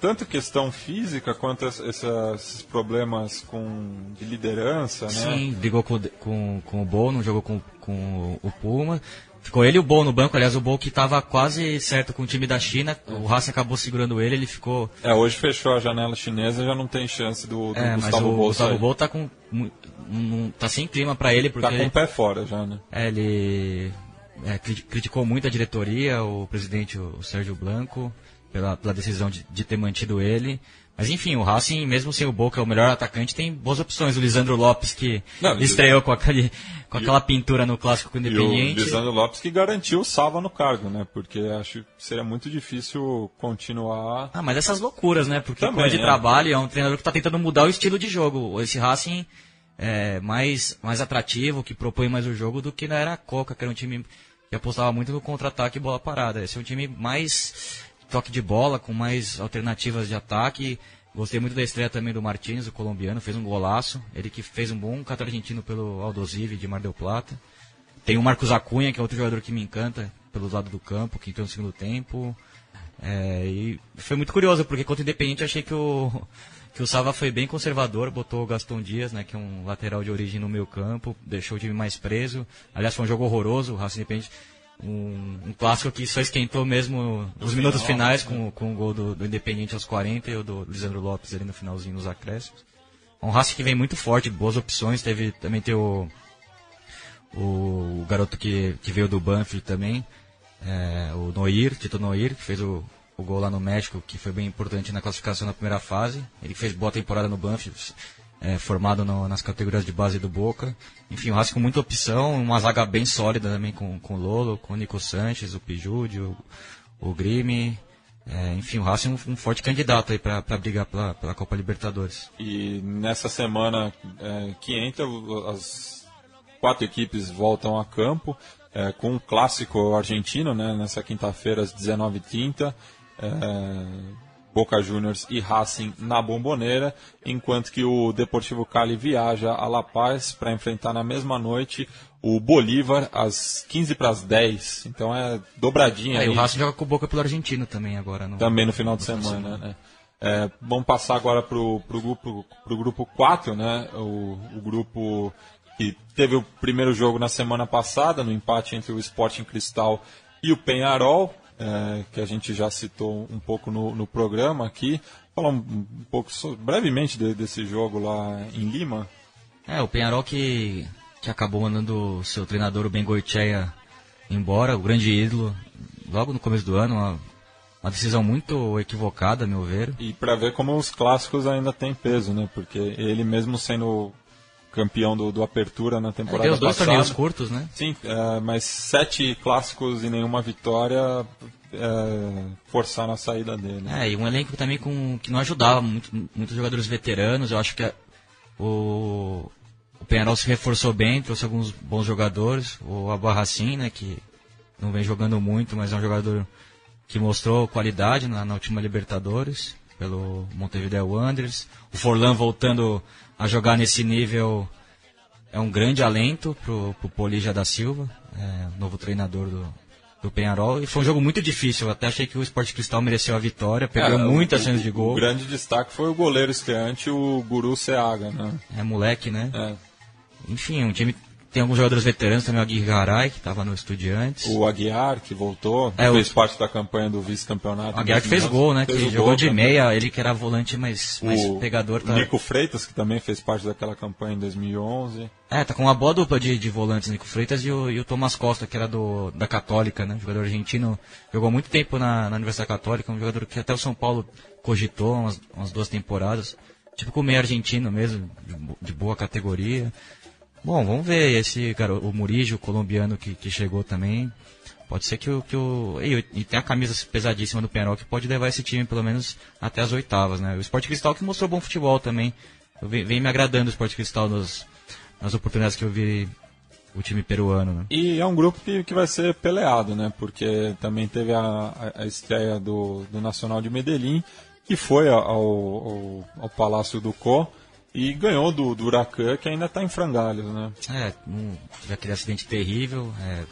tanto questão física quanto esses problemas com de liderança, né? Sim, brigou com, com, com o Bono, jogou com, com o Puma. Ficou ele e o Bol no banco, aliás, o Bol que estava quase certo com o time da China, o Racing acabou segurando ele, ele ficou... É, hoje fechou a janela chinesa, já não tem chance do, do é, Gustavo mas o Bol Gustavo. Bol tá com... Um, tá sem clima para ele, porque... Tá com o pé fora já, né? É, ele é, criticou muito a diretoria, o presidente, o Sérgio Blanco, pela, pela decisão de, de, ter mantido ele. Mas enfim, o Racing, mesmo sem o Boca, é o melhor atacante, tem boas opções. O Lisandro Lopes, que Não, estreou com, aquele, com aquela pintura no Clássico com o Independiente. E o Lisandro Lopes que garantiu o Salva no cargo, né? Porque acho que seria muito difícil continuar... Ah, mas essas loucuras, né? Porque Também, de é. trabalho, é um treinador que está tentando mudar o estilo de jogo. Esse Racing é mais, mais atrativo, que propõe mais o jogo do que na era Coca, que era um time que apostava muito no contra-ataque e bola parada. Esse é um time mais toque de bola, com mais alternativas de ataque. Gostei muito da estreia também do Martins, o colombiano, fez um golaço. Ele que fez um bom cato argentino pelo Aldosivi de Mar del Plata. Tem o Marcos Acunha, que é outro jogador que me encanta pelo lado do campo, que entrou no segundo tempo. É, e foi muito curioso, porque contra o Independente achei que o, que o Sava foi bem conservador, botou o Gaston Dias, né, que é um lateral de origem no meio campo, deixou o time mais preso. Aliás, foi um jogo horroroso, o Racing Independente um, um, clássico que só esquentou mesmo nos minutos finais com, com o gol do, do Independiente aos 40 e o do Lisandro Lopes ali no finalzinho nos acréscimos. Um Racing que vem muito forte, boas opções, teve também tem o, o, garoto que, que veio do Banfield também, é, o Noir, Tito Noir, que fez o, o gol lá no México, que foi bem importante na classificação na primeira fase. Ele fez boa temporada no Banfield, é, formado no, nas categorias de base do Boca. Enfim, o Racing com muita opção, uma zaga bem sólida também com, com o Lolo, com o Nico Sanches, o Pijude, o, o Grime. É, enfim, o Racing é um, um forte candidato aí para brigar pela, pela Copa Libertadores. E nessa semana é, que entra, as quatro equipes voltam a campo é, com um clássico argentino, né, nessa quinta-feira às 19h30. Boca Juniors e Racing na Bomboneira, enquanto que o Deportivo Cali viaja a La Paz para enfrentar na mesma noite o Bolívar às 15 para as 10. Então é dobradinha. É, aí. o Racing joga com o Boca pelo Argentino também agora. No, também no final de semana. Né? É, vamos passar agora para o grupo, pro grupo 4, né? O, o, grupo que teve o primeiro jogo na semana passada, no empate entre o Sporting Cristal e o Penharol é, que a gente já citou um pouco no, no programa aqui. Falar um, um pouco so, brevemente de, desse jogo lá em Lima. É, o Penharol que, que acabou mandando o seu treinador, o Ben Goicheia, embora, o grande ídolo, logo no começo do ano, uma, uma decisão muito equivocada, a meu ver. E para ver como os clássicos ainda têm peso, né? Porque ele mesmo sendo campeão do, do Apertura na temporada é, os dois passada. torneios curtos, né? Sim, é, mas sete clássicos e nenhuma vitória é, forçaram a saída dele. É, e um elenco também com, que não ajudava, muito, muitos jogadores veteranos, eu acho que a, o, o Penharol se reforçou bem, trouxe alguns bons jogadores, o Abarracin, né, que não vem jogando muito, mas é um jogador que mostrou qualidade na, na última Libertadores, pelo Montevideo Wanderers, o Forlan voltando a jogar nesse nível é um grande alento pro, pro Polija da Silva, é, novo treinador do, do Penharol. E foi um jogo muito difícil. Eu até achei que o Sport Cristal mereceu a vitória, perdeu É, muitas chances de gol. O grande destaque foi o goleiro estreante, o Guru Seaga, né? É moleque, né? É. Enfim, um time tem alguns jogadores veteranos também, o Aguirre Garay, que estava no Estudiantes. O Aguiar, que voltou, É, fez o- parte da campanha do vice-campeonato. O Aguiar que fez 2011, gol, né? fez que jogou gol de também. meia, ele que era volante mais, mais O pegador. Tá... Nico Freitas, que também fez parte daquela campanha em 2011. É, tá com uma boa dupla de, de volantes, Nico Freitas e o, e o Tomás Costa, que era do, da Católica, né? Jogador argentino, jogou muito tempo na, na Universidade Católica, um jogador que até o São Paulo cogitou umas, umas duas temporadas. Tipo com meio argentino mesmo, de, de boa categoria. Bom, vamos ver esse garoto, o Murijo, o colombiano que, que chegou também. Pode ser que o. Que o e, tem a camisa pesadíssima do Penarol que pode levar esse time pelo menos até as oitavas, né? O Sport Cristal que mostrou bom futebol também. Vem, vem me agradando o Sport Cristal nos, nas oportunidades que eu vi o time peruano, né? E é um grupo que, que vai ser peleado, né? Porque também teve a, a, estreia do, do Nacional de Medellín, que foi ao, ao, ao Palácio do Co e ganhou do, do Huracan, que ainda está em frangalhos, né? É, um, teve aquele acidente terrível, é,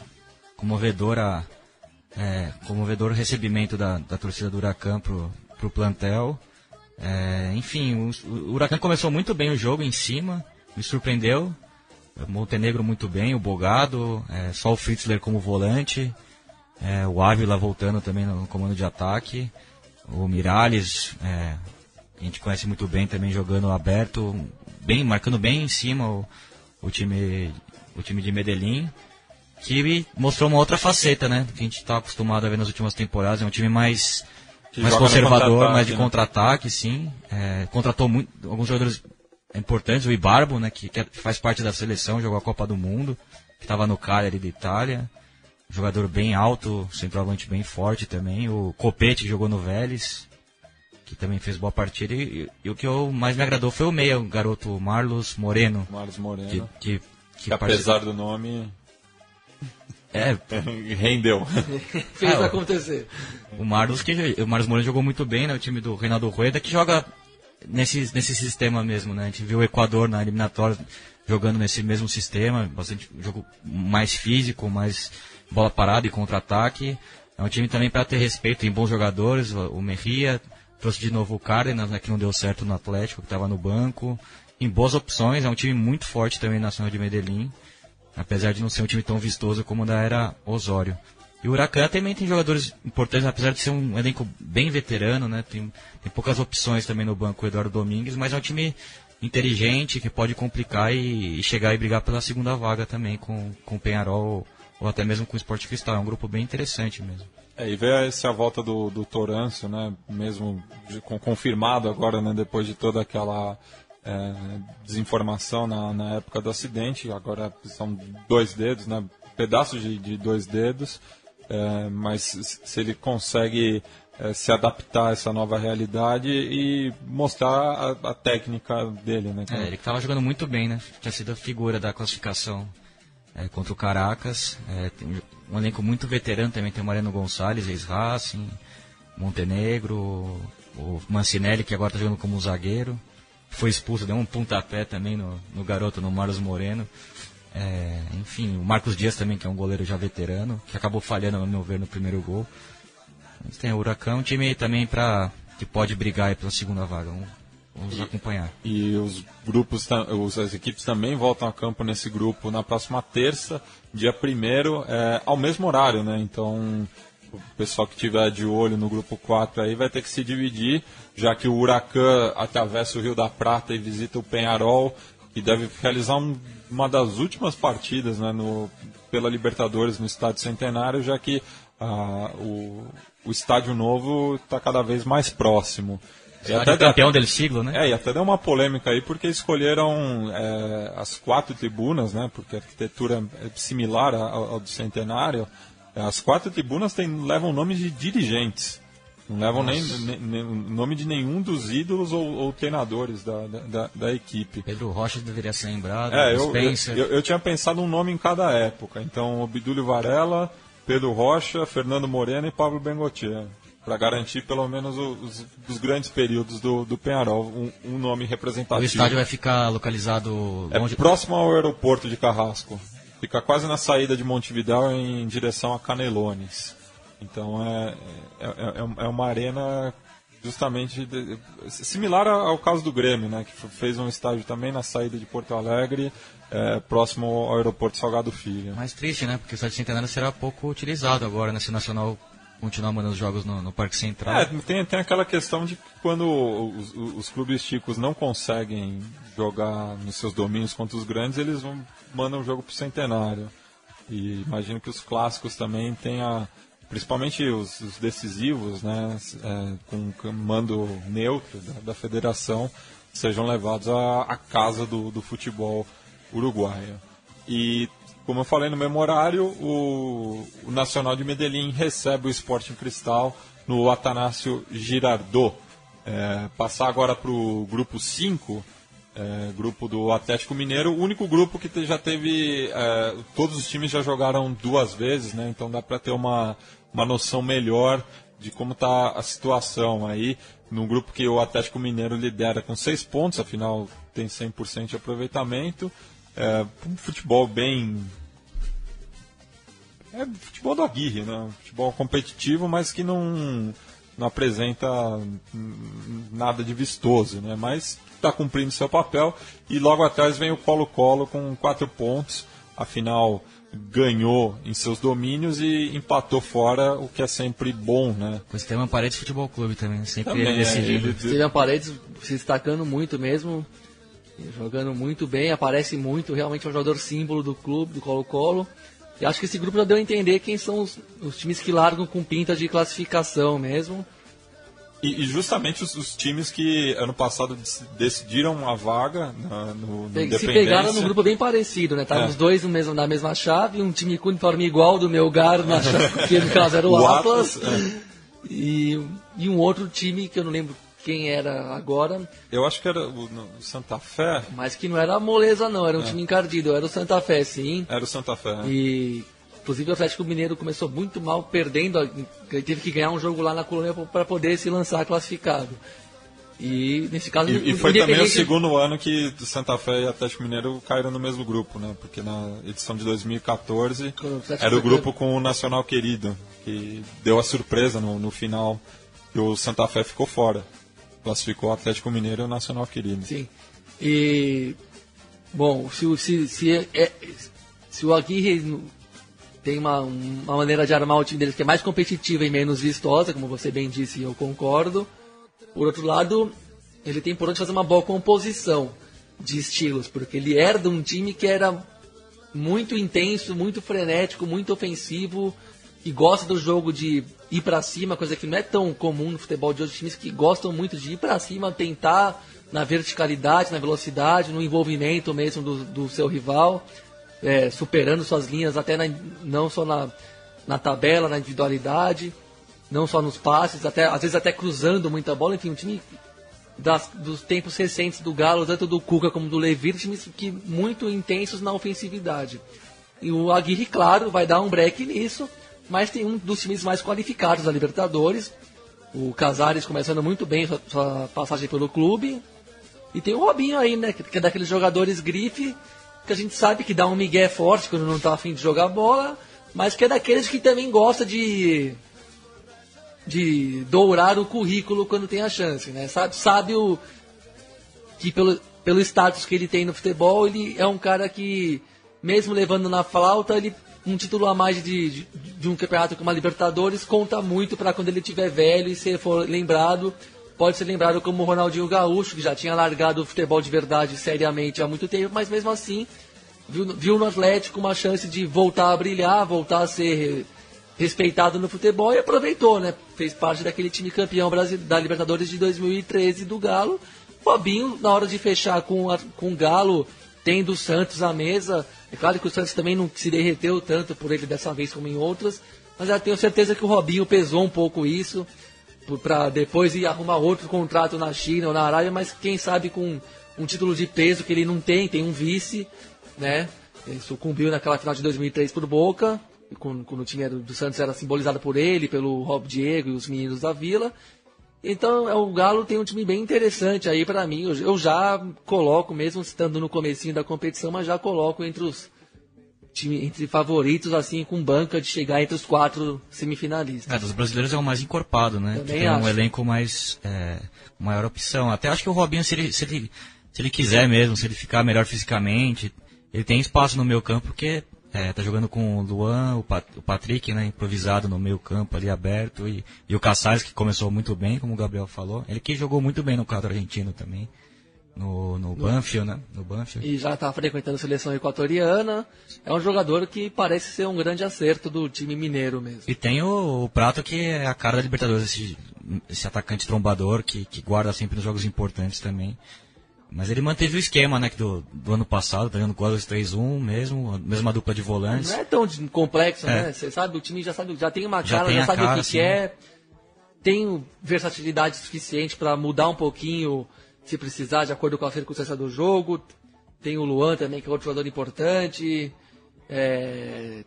comovedor, a, é, comovedor recebimento da, da torcida do Huracan pro, pro plantel. É, enfim, o, o Huracan começou muito bem o jogo em cima, me surpreendeu. Montenegro muito bem, o Bogado, é, só o Fritzler como volante, é, o Ávila voltando também no comando de ataque, o Miralles, é, a gente conhece muito bem também jogando aberto, bem marcando bem em cima o, o time o time de Medellín, que mostrou uma outra faceta, né? Que a gente está acostumado a ver nas últimas temporadas, é um time mais mais conservador, mais de né? contra-ataque, sim. É, contratou muito, alguns jogadores importantes, o Ibarbo, né, que, que, faz parte da seleção, jogou a Copa do Mundo, que estava no Cagliari da Itália. Jogador bem alto, centroavante bem forte também. O Copete, que jogou no Vélez, que também fez boa partida. E, e, o que eu mais me agradou foi o meia, o garoto Marlos Moreno. Marlos Moreno. Que, que, que, que apesar do nome... É. Rendeu. Fez é, acontecer. O Marlos, que, o Marlos Moreno jogou muito bem, né? O time do Reinaldo Rueda, que joga nesse, nesse sistema mesmo, né? A gente viu o Equador na eliminatória jogando nesse mesmo sistema, bastante jogo mais físico, mais bola parada e contra-ataque. É um time também para ter respeito, em bons jogadores, o Merria, trouxe de novo o Cárdenas, né, que não deu certo no Atlético, que estava no banco. Em boas opções, é um time muito forte também na Nacional de Medellín, apesar de não ser um time tão vistoso como da era Osório. E o Huracan também tem jogadores importantes, apesar de ser um elenco bem veterano, né? Tem, tem poucas opções também no banco, o Eduardo Domingues, mas é um time inteligente que pode complicar e, e chegar e brigar pela segunda vaga também com, com o Penharol ou, até mesmo com o Sport Cristal. É um grupo bem interessante mesmo. É, e ver essa volta do, do Torâncio, né? Mesmo com, confirmado agora, né? Depois de toda aquela é, desinformação na, na época do acidente, agora são dois dedos, né? Pedaços de, de dois dedos é, mas se ele consegue é, se adaptar a essa nova realidade e mostrar a, a técnica dele, né? É, ele estava jogando muito bem, né? Tinha sido a figura da classificação é, contra o Caracas. É, tem um elenco muito veterano também, tem o Mariano Gonçalves, ex-Racing, Montenegro, o Mancinelli, que agora está jogando como zagueiro. Foi expulso, deu um pontapé também no, no garoto, no Marlos Moreno. É, enfim, o Marcos Dias também, que é um goleiro já veterano, que acabou falhando, no meu ver, no primeiro gol. Mas tem o Huracão, um time também pra, que pode brigar pela segunda vaga. Vamos, vamos e, acompanhar. E os grupos, as equipes também voltam a campo nesse grupo na próxima terça, dia 1 é, ao mesmo horário, né? Então o pessoal que tiver de olho no grupo 4 aí vai ter que se dividir, já que o Huracan atravessa o Rio da Prata e visita o Penharol, e deve realizar um uma das últimas partidas né, no, pela Libertadores no Estádio Centenário, já que ah, o, o estádio novo está cada vez mais próximo. E até campeão del siglo, né? É, e até deu uma polêmica aí porque escolheram é, as quatro tribunas, né? Porque a arquitetura é similar ao, ao do Centenário. As quatro tribunas tem, levam nomes de dirigentes. Não levam nem, nem, nome de nenhum dos ídolos ou, ou treinadores da, da, da, equipe. Pedro Rocha deveria ser lembrado, é, eu, eu, eu, eu, tinha pensado um nome em cada época. Então, Obdúlio Varela, Pedro Rocha, Fernando Moreno e Pablo Bengotier. Para garantir pelo menos os, os, grandes períodos do, do Penharol, um, um, nome representativo. O estádio vai ficar localizado é. É próximo ao aeroporto de Carrasco. Fica quase na saída de Montevidéu em direção a Canelones. Então é, é, é, é uma arena justamente de, similar ao caso do Grêmio, né, que fez um estádio também na saída de Porto Alegre, é, próximo ao aeroporto Salgado Filho. Mais triste, né, porque o estádio Centenário será pouco utilizado agora, se o Nacional continuar mandando os jogos no, no, Parque Central. É, tem, tem aquela questão de quando os, os, clubes chicos não conseguem jogar nos seus domínios contra os grandes, eles vão, mandam o jogo para o Centenário. E imagino que os clássicos também tenham principalmente os, os decisivos, né, é, com mando neutro da, da, federação, sejam levados à, à casa do, do, futebol uruguaio. E, como eu falei no memorário, o, o Nacional de Medellín recebe o Sporting Cristal no Atanásio Girardot. É, passar agora para o grupo 5, é, grupo do Atlético Mineiro, o único grupo que já teve. É, todos os times já jogaram duas vezes, né? Então dá para ter uma, uma noção melhor de como está a situação aí, num grupo que o Atlético Mineiro lidera com seis pontos, afinal tem 100% de aproveitamento. É, um futebol bem. É futebol do Aguirre, né? Futebol competitivo, mas que não, não apresenta nada de vistoso, né? Mas está cumprindo seu papel e logo atrás vem o Colo-Colo com quatro pontos, afinal ganhou em seus domínios e empatou fora, o que é sempre bom, né? O Esteban Paredes Futebol Clube também, sempre Também, ele decidido. é, Esteban Paredes se destacando muito mesmo, jogando muito bem, aparece muito, realmente é um jogador símbolo do clube, do Colo-Colo. E acho que esse grupo já deu a entender quem são os, os times que largam com pinta de classificação mesmo. E, e justamente os, os times que ano passado dec- decidiram uma vaga na, no, no Pe- Se pegaram num grupo bem parecido, né? Estavam É. os dois no mesmo, na mesma chave, um time com uniforme igual do Melgar, na chave, que no caso era o, O Atlas, Atlas, é. e, e um outro time que eu não lembro quem era agora, Eu acho que era o, o Santa Fé. mas que não era a moleza não, É. era um time encardido, era o Santa Fé, sim. Era o Santa Fé. né? E inclusive o Atlético Mineiro começou muito mal, perdendo, ele teve que ganhar um jogo lá na colônia para poder se lançar classificado. E nesse caso E, e foi também o segundo ano que o Santa Fé e Atlético Mineiro caíram no mesmo grupo, né? Porque na edição de 2014 Quando o era o grupo com o Nacional Querido, que deu a surpresa no, no final que o Santa Fé ficou fora. Classificou o Atlético Mineiro e o Nacional Querido. Sim. E bom, se, se, se, é- é- se o Aguirre tem uma, uma maneira de armar o time dele que é mais competitiva e menos vistosa, como você bem disse, e eu concordo. Por outro lado, ele tem por onde fazer uma boa composição de estilos, porque ele herda um time que era muito intenso, muito frenético, muito ofensivo, que gosta do jogo de ir pra cima, coisa que não é tão comum no futebol de hoje, times que gostam muito de ir pra cima, tentar na verticalidade, na velocidade, no envolvimento mesmo do, do seu rival, é, superando suas linhas até na- não só na, na tabela, na individualidade, não só nos passes, até, às vezes até cruzando muita bola, enfim, um time das- dos tempos recentes do Galo, tanto do Cuca como do Levir, times que muito intensos na ofensividade. E o Aguirre, claro, vai dar um break nisso, mas tem um dos times mais qualificados da Libertadores. O Casares começando muito bem sua, sua passagem pelo clube. E tem o Robinho aí, né? Que é daqueles jogadores grife, que a gente sabe que dá um migué forte quando não tá afim de jogar bola, mas que é daqueles que também gosta de de dourar o currículo quando tem a chance, né? Sabe, sabe o que pelo, pelo status que ele tem no futebol, ele é um cara que mesmo levando na flauta, ele um título a mais de, de, de um campeonato como a Libertadores conta muito para quando ele estiver velho e se for lembrado, pode ser lembrado como Ronaldinho Gaúcho, que já tinha largado o futebol de verdade seriamente há muito tempo, mas mesmo assim viu, viu no Atlético uma chance de voltar a brilhar, voltar a ser respeitado no futebol e aproveitou, né? Fez parte daquele time campeão da Libertadores de 2013 do Galo. Robinho, na hora de fechar com, a- com o Galo, tendo o Santos à mesa. É claro que o Santos também não se derreteu tanto por ele dessa vez como em outras, mas eu tenho certeza que o Robinho pesou um pouco isso para depois ir arrumar outro contrato na China ou na Arábia, mas quem sabe com um título de peso que ele não tem, tem um vice, né? Ele sucumbiu naquela final de 2003 por Boca, quando, quando o time do Santos era simbolizado por ele, pelo Rob Diego e os meninos da Vila. Então, é, o Galo tem um time bem interessante aí pra mim. Eu, já coloco, mesmo estando no comecinho da competição, mas já coloco entre os time, entre favoritos, assim, com banca de chegar entre os quatro semifinalistas. É, dos brasileiros é o mais encorpado, né? Também tem um acho. elenco mais. É, maior opção. Até acho que o Robinho, se ele, se, ele, se ele quiser mesmo, se ele ficar melhor fisicamente, ele tem espaço no meio campo, porque é, tá jogando com o Luan, o, Pat- o Patrick, né? Improvisado no meio campo ali aberto, e, e o Caçares, que começou muito bem, como o Gabriel falou. Ele que jogou muito bem no quadro argentino também. No, no Banfield, né? No Banfield. E já está frequentando a seleção equatoriana. É um jogador que parece ser um grande acerto do time mineiro mesmo. E tem o, o Prato que é a cara da Libertadores, esse, esse atacante trombador que, que guarda sempre nos jogos importantes também. Mas ele manteve o esquema, né, que do, do ano passado, tá jogando 4-2-3-1 mesmo, a mesma dupla de volantes. Não é tão complexo, É. né? Você sabe, o time já sabe, já tem uma Já cara, tem já sabe cara, o que sim. quer, tem versatilidade suficiente para mudar um pouquinho se precisar, de acordo com a circunstância do jogo. Tem o Luan também, que é outro jogador importante. É,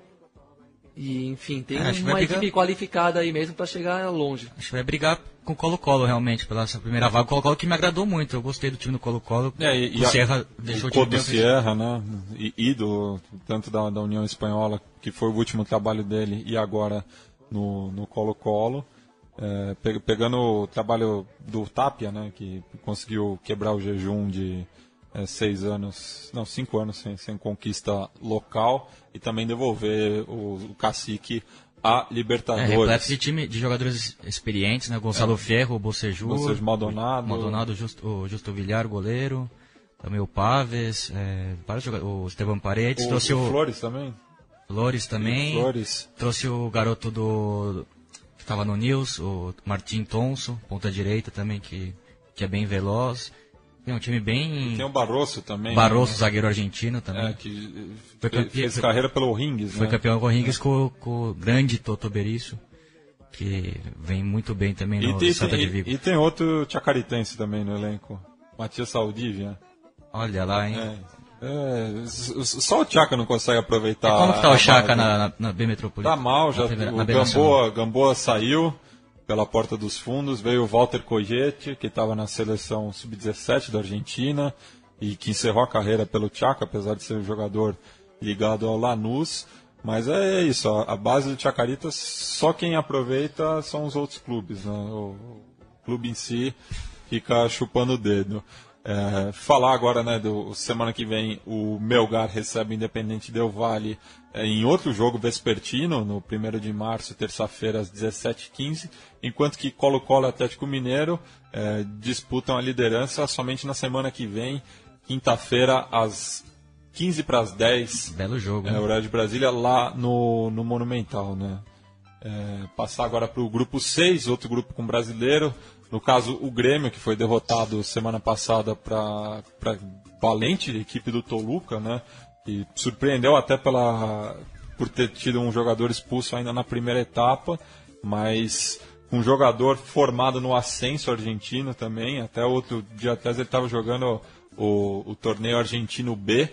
E, enfim, tem É, uma brigar- equipe qualificada aí mesmo para chegar longe. Acho que vai brigar com o Colo-Colo realmente pela essa primeira vaga. O Colo-Colo que me agradou muito, eu gostei do time do Colo-Colo. É, e, o e a- deixou o o time bem Sierra, né? E, e do, tanto da, da União Espanhola, que foi o último trabalho dele, e agora no no Colo-Colo. É, pe- pegando o trabalho do Tapia, né, que conseguiu quebrar o jejum de é, seis anos, não, cinco anos sem, sem conquista local e também devolver o, o cacique É, Libertadores. repleto de time de jogadores experientes, né? Gonçalo Ferro, o Bocejú, seja, Maldonado. Maldonado, o Justo, o Justo Villar, goleiro, também o Paves, é, vários jogadores, o Esteban Paredes, o, trouxe o o Flores também. Flores também, Flores. trouxe o garoto do que estava no News, o Martim Tonso, ponta direita também, que, que é bem veloz. É um time bem... Tem o Barroso também. Barroso, zagueiro argentino também. né? É, que Foi fe- campe- fez carreira pelo Rings, Foi né? campeão com o Rings com, com o grande Toto Berisso, que vem muito bem também E no tem, Santa de e, Vigo. e tem outro chacaritense também no elenco. Matias Saldívia. Olha lá, hein? É, é, só o Chaca não consegue aproveitar. E como que tá o Chaka na, na, na B Metropolitana? Tá mal, já Na o na Nacional. Gamboa, Gamboa saiu pela porta dos fundos, veio o Walter Coyete, que estava na seleção sub-17 da Argentina e que encerrou a carreira pelo Chaca, apesar de ser um jogador ligado ao Lanús. Mas é isso, a, base do Chacaritas, só quem aproveita são os outros clubes. Né? O clube em si fica chupando o dedo. É, falar agora, né, do semana que vem o Melgar recebe o Independente Del Valle é, em outro jogo vespertino, no 1 de março, terça-feira, às 17h15, enquanto que Colo-Colo e Atlético Mineiro é, disputam a liderança somente na semana que vem, quinta-feira, às 15 para as 10, Belo jogo. é, né? horário de Brasília, lá no, no Monumental, né? É, passar agora para o grupo 6, outro grupo com brasileiro. No caso, o Grêmio, que foi derrotado semana passada para valente equipe do Toluca, né? E surpreendeu até pela, por ter tido um jogador expulso ainda na primeira etapa, mas um jogador formado no Ascenso argentino também. Até outro dia atrás ele estava jogando o, o torneio argentino B,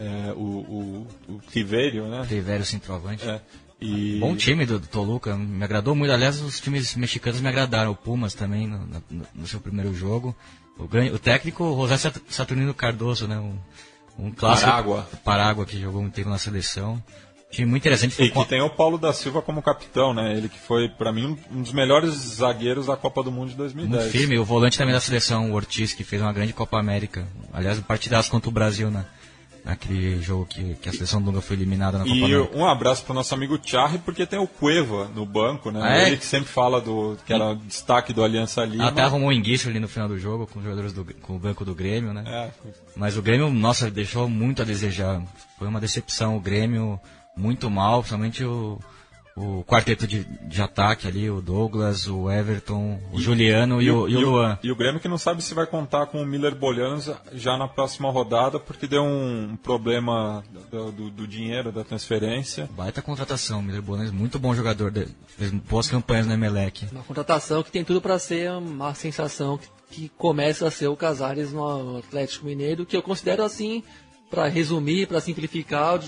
é, o, o, o Tiverio, né? Rivero centroavante. É, e Bom time do, do Toluca, me agradou muito. Aliás, os times mexicanos me agradaram. O Pumas também no, no- no seu primeiro jogo. O, grande, o técnico José Sat- Saturnino Cardoso, né? Um, um clássico. Parágua. Parágua, que jogou muito tempo na seleção. Time muito interessante. E que tem o Paulo da Silva como capitão, né? Ele que foi, pra mim, um- dos melhores zagueiros da Copa do Mundo de 2010. muito firme. O volante também da seleção, o Ortiz, que fez uma grande Copa América. Aliás, um partidaço contra o Brasil na, naquele jogo que, que a seleção Dunga foi eliminada na Copa E América. um abraço pro nosso amigo Charri, porque tem o Cueva no banco, né? Ah, é? Ele que sempre fala do que era o destaque do Aliança Lima. Até arrumou um enguiço ali no final do jogo com os jogadores do com o banco do Grêmio, né? É, Mas o Grêmio, nossa, deixou muito a desejar. Foi uma decepção. O Grêmio muito mal, principalmente o, o quarteto de, de ataque ali, o Douglas, o Everton, o Juliano e, o, e o Luan. E o Grêmio que não sabe se vai contar com o Miller Bolhanos já na próxima rodada, porque deu um problema do, do- do dinheiro, da transferência. Baita contratação, Miller Bones, muito bom jogador, de- fez boas campanhas no Emelec. Uma contratação que tem tudo para ser uma sensação que, que começa a ser o Casares no Atlético Mineiro, que eu considero assim, para resumir, para simplificar,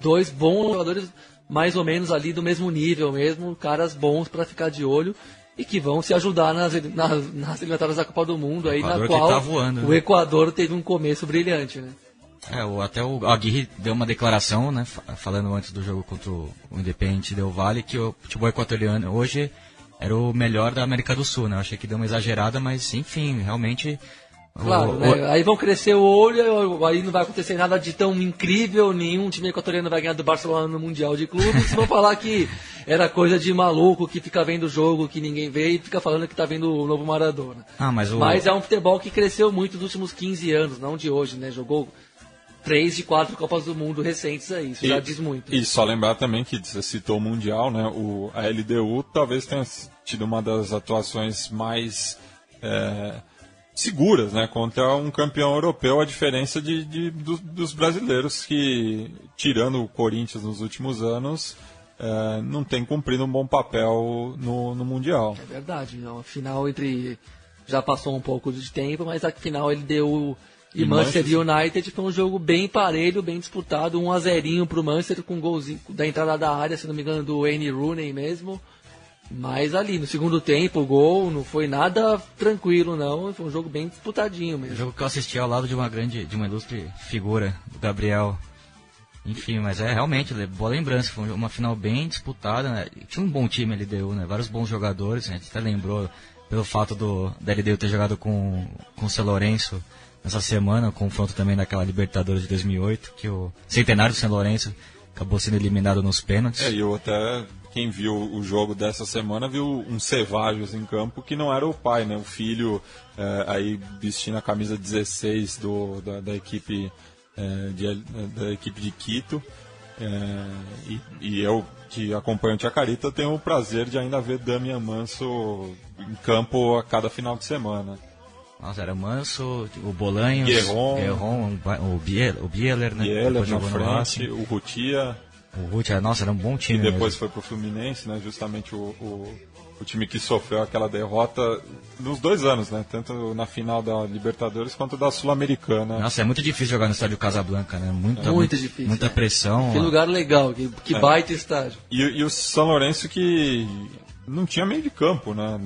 dois bons jogadores mais ou menos ali do mesmo nível mesmo, caras bons para ficar de olho e que vão se ajudar nas, nas, nas eliminatórias da Copa do Mundo aí na qual tá voando, o né? Equador teve um começo brilhante, né? É, o, até o Aguirre deu uma declaração, né, fa- falando antes do jogo contra o, Independente Del Valle, que o futebol equatoriano hoje era o melhor da América do Sul, né? Eu achei que deu uma exagerada, mas enfim, realmente... Claro, o- né? aí vão crescer o olho, aí não vai acontecer nada de tão incrível, nenhum time equatoriano vai ganhar do Barcelona no Mundial de Clubes, vão falar que era coisa de maluco que fica vendo o jogo que ninguém vê e fica falando que tá vendo o novo Maradona. Ah, mas o... Mas é um futebol que cresceu muito nos últimos 15 anos, não de hoje, né? Jogou três de quatro Copas do Mundo recentes aí, isso já diz muito. E só lembrar também que você citou o Mundial, né? O, a LDU talvez tenha tido uma das atuações mais é, seguras, né? Contra um campeão europeu, a diferença de, de- do- dos brasileiros que, tirando o Corinthians nos últimos anos, é, não tem cumprido um bom papel no, no Mundial. É verdade, não. A final entre. Já passou um pouco de tempo, mas a final ele deu. E E Manchester United foi um jogo bem parelho, bem disputado, 1 a 0 pro Manchester com um golzinho da entrada da área, se não me engano, do Wayne Rooney mesmo. Mas ali, no segundo tempo, o gol não foi nada tranquilo, não. Foi um jogo bem disputadinho O mesmo. jogo que eu assisti ao lado de uma grande, de uma ilustre figura, o Gabriel. Enfim, mas é realmente boa lembrança. Foi uma final bem disputada. Né? Tinha um bom time a LDU, né? Vários bons jogadores. A gente até lembrou pelo fato do, da LDU ter jogado com, com o São Lourenço nessa semana, confronto também daquela Libertadores de 2008, que o centenário do São Lourenço acabou sendo eliminado nos pênaltis. É, e eu até, quem viu o jogo dessa semana, viu um Cevagens em campo que não era o pai, né? O filho é, aí vestindo a camisa 16 do, da, da equipe, é, de, da equipe de Quito. É, e, e, eu, que acompanho o Tia Carita, tenho o prazer de ainda ver Damian Manso em campo a cada final de semana. Nossa, era Manso, o Bolanhos, Guerron, Guerron o, Biel, o Bieler, né? Bieler na frente, o Rutia. O Rutia, nossa, era um bom time. E depois mesmo. foi pro Fluminense, né? Justamente o, o, o, time que sofreu aquela derrota nos dois anos, né? Tanto na final da Libertadores quanto da Sul-Americana. Nossa, é muito difícil jogar no estádio Casablanca, né? Muita, é muito difícil. Muita é. pressão. Que lugar legal, que, que é. baita estádio. E, e o São Lourenço que não tinha meio de campo né,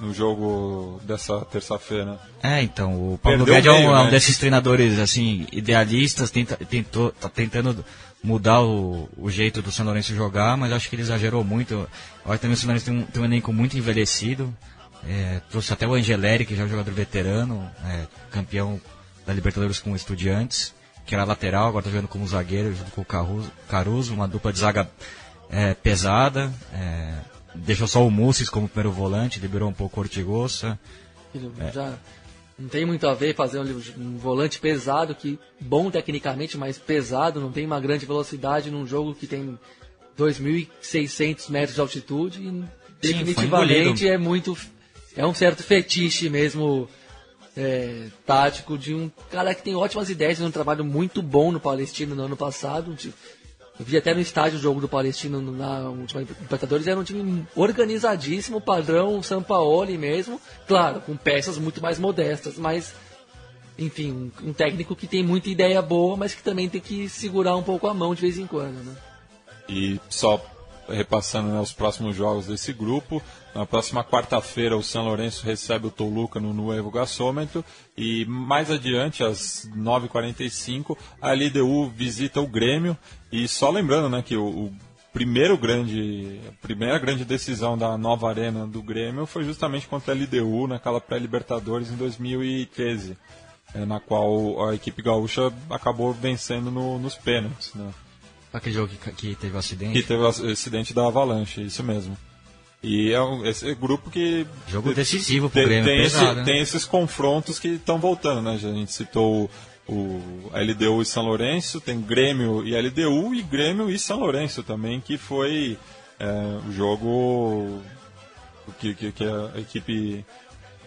no jogo dessa terça-feira. É, então, o Paulo Guedes é um, né? um, desses treinadores assim idealistas, tenta, tentou, tá tentando mudar o, o, jeito do São Lourenço jogar, mas acho que ele exagerou muito. Que também o São Lourenço tem um, tem um elenco muito envelhecido. É, trouxe até o Angeleri, que já é um jogador veterano, é, campeão da Libertadores com o Estudiantes, que era lateral, agora está jogando como zagueiro junto com o Caruso, Caruso uma dupla de zaga é, pesada. É, deixou só o Mussis como primeiro volante, liberou um pouco o Ortigosa. É. Já não tem muito a ver fazer um, um, volante pesado, que bom tecnicamente, mas pesado, não tem uma grande velocidade num jogo que tem 2.600 metros de altitude. E definitivamente é muito. É um certo fetiche mesmo é, tático de um cara que tem ótimas ideias, um trabalho muito bom no Palestino no ano passado. Vi até no estádio o jogo do Palestino na última Libertadores, era um time organizadíssimo, padrão Sampaoli mesmo, claro, com peças muito mais modestas, mas enfim, um, técnico que tem muita ideia boa, mas que também tem que segurar um pouco a mão de vez em quando, né? E só repassando né, os próximos jogos desse grupo, na próxima quarta-feira, o São Lourenço recebe o Toluca no Nuevo Gasômetro e mais adiante, às 9h45, a LDU visita o Grêmio. E só lembrando né, que o, o primeiro grande, a primeira grande decisão da nova arena do Grêmio foi justamente contra a LDU naquela pré-Libertadores em 2013, é, na qual a equipe gaúcha acabou vencendo no, nos pênaltis. Né? Aquele jogo que, que teve o acidente? Que teve o acidente da Avalanche, isso mesmo. E é um, esse grupo que. Jogo decisivo pro Grêmio, tem, pesado, esse, né? tem esses confrontos que estão voltando, né? A gente citou o, LDU e São Lourenço, tem Grêmio e LDU, e Grêmio e São Lourenço também, que foi é, o jogo que, que, que a equipe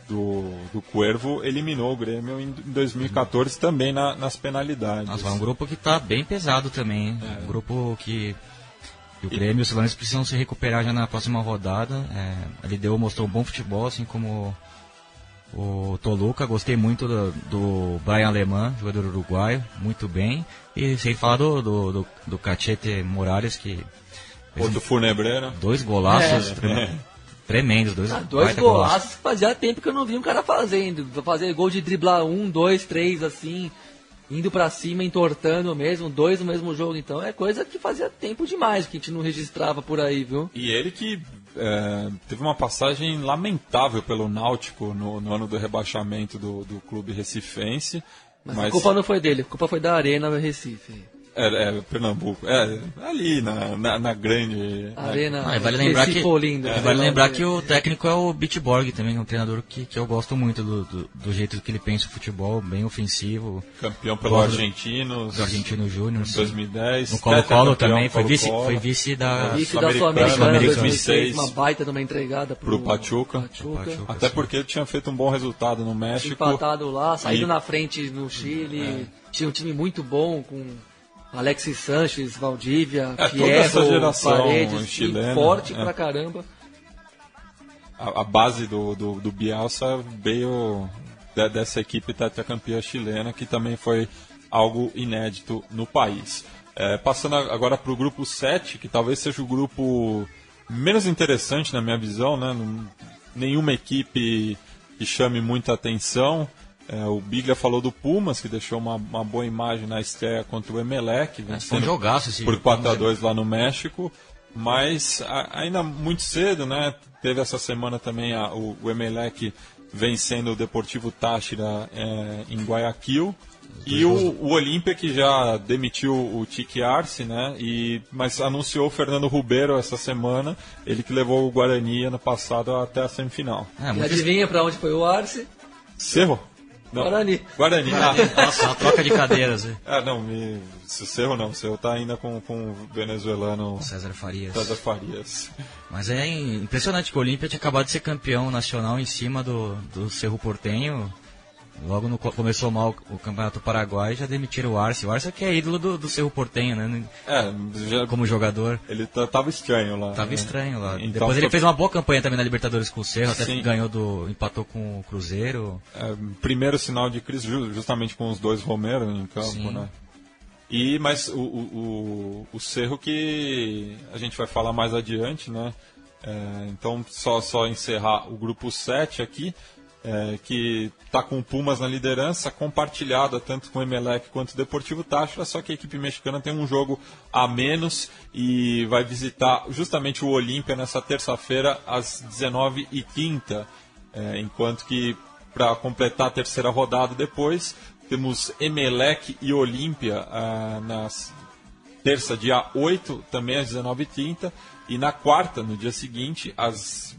do, do Cuervo eliminou o Grêmio em 2014 também na, nas penalidades. Nossa, é um grupo que está bem pesado também. É. Um grupo que o Grêmio e o Silvanes precisam se recuperar já na próxima rodada. É, a LDU mostrou um bom futebol, assim como o Toluca. Gostei muito do, do Brian Alemã, jogador uruguaio, muito bem. E sem falar do, do, do, do Cachete Morales, que. Outro Funebreiro. Dois golaços. É. Tremendos, dois, ah, dois golaços fazia tempo que eu não vi um cara fazendo. Fazer gol de driblar um, dois, três, assim indo para cima, entortando mesmo, dois no mesmo jogo. Então é coisa que fazia tempo demais que a gente não registrava por aí, viu? E ele que é, teve uma passagem lamentável pelo Náutico no, no ano do rebaixamento do, do clube recifense. Mas, mas, a culpa não foi dele, a culpa foi da Arena Recife. É, é, Pernambuco. É, ali na, na, na grande. Arena. Ah, vale lembrar que, Olinda, é, vale lembrar que o técnico é o Bitborg também, um treinador que, que eu gosto muito do, do, do jeito que ele pensa o futebol, bem ofensivo. Campeão pelo Argentinos. Do Argentino Júnior. Em 2010. No Colo-Colo também, foi vice, foi vice da. Vice da Sul-Americana em 2006. Uma baita de uma entregada pro, pro Pachuca. Pachuca. Pachuca. Até porque ele tinha feito um bom resultado no México. Empatado lá, saído e... na frente no Chile. É. Tinha um time muito bom com Alexis Sanches, Valdívia, é, Fierro, toda essa geração Paredes, chilena, forte é. pra caramba. A, a base do, do, do, Bielsa veio de, dessa equipe tetracampeã chilena, que também foi algo inédito no país. É, passando agora para o grupo 7, que talvez seja o grupo menos interessante na minha visão, né? nenhuma equipe que chame muita atenção. É, o Biglia falou do Pumas, que deixou uma, uma boa imagem na estreia contra o Emelec, Foi um jogaço esse por jogo. 4 a 2 lá no México. Mas a- ainda muito cedo, né? Teve essa semana também a- o, o Emelec vencendo o Deportivo Táchira é, em Guayaquil. E o, o Olímpia que já demitiu o Tique Arce, né? E, mas anunciou o Fernando Ribeiro essa semana, ele que levou o Guarani ano passado até a semifinal. É, E muito adivinha pra onde foi o Arce? Cerro? Não. Guarani. Guarani. Ah, Nossa, uma troca de cadeiras. ah, não, me... se o Cerro não, o Cerro tá ainda com, com o venezuelano César Farias. César Farias. Mas é impressionante que o Olímpia tinha acabado de ser campeão nacional em cima do, do Cerro Portenho. Logo no, co- começou mal o Campeonato Paraguai e já demitiram o Arce. O Arce é que é ídolo do, do Cerro Portenho, né? É, já, Como jogador. ele tá- tava estranho lá. Tava né? estranho lá. Então, Depois ele fez uma boa campanha também na Libertadores com o Cerro, até Sim. ganhou do. empatou com o Cruzeiro. É, primeiro sinal de crise ju- justamente com os dois Romero em campo, Sim. né? E, mas o, o, o, o Cerro que a gente vai falar mais adiante, né? É, então, só, só encerrar o grupo 7 aqui, é, que está com o Pumas na liderança, compartilhada tanto com o Emelec quanto o Deportivo Táchira, só que a equipe mexicana tem um jogo a menos e vai visitar justamente o Olímpia nessa terça-feira às 19h30, é, enquanto que para completar a terceira rodada depois, temos Emelec e Olímpia ah, nas terça, dia 8, também às 19h30, e na quarta, no dia seguinte, às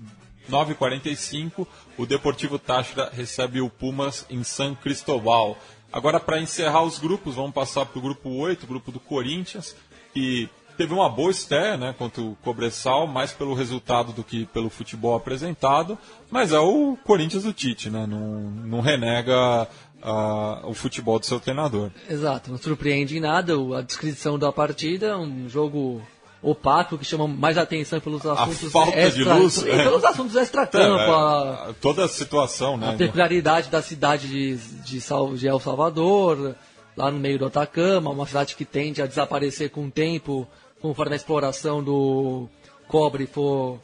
9h45, o Deportivo Táchira recebe o Pumas em São Cristóbal. Agora, para encerrar os grupos, vamos passar para o grupo 8, o grupo do Corinthians, que teve uma boa estreia né, contra o Cobressal, mais pelo resultado do que pelo futebol apresentado, mas é o Corinthians do Tite, né, não, não renega ah, o futebol do seu treinador. Exato, não surpreende em nada a descrição da partida, um jogo opaco que chama mais atenção pelos assuntos falta de extra, luz, e é. pelos assuntos extra-campo, a, É, toda a situação, né? a peculiaridade da cidade de, de, Sal- de El Salvador, lá no meio do Atacama, uma cidade que tende a desaparecer com o tempo, conforme a exploração do cobre for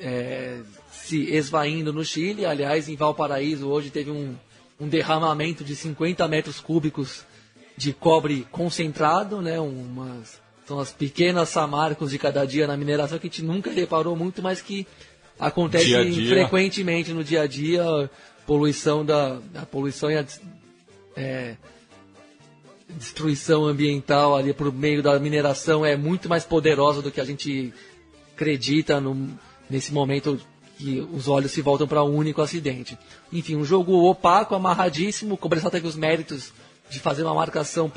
é, se esvaindo no Chile. Aliás, em Valparaíso hoje teve um, um derramamento de 50 metros cúbicos de cobre concentrado, né? Umas, são as pequenas samarcos de cada dia na mineração que a gente nunca reparou muito, mas que acontece Dia a dia. frequentemente no dia a dia, poluição da a poluição e a é, destruição ambiental ali por meio da mineração é muito mais poderosa do que a gente acredita no- nesse momento que os olhos se voltam para um único acidente. Enfim, um jogo opaco, amarradíssimo. O Cobressal teve os méritos de fazer uma marcação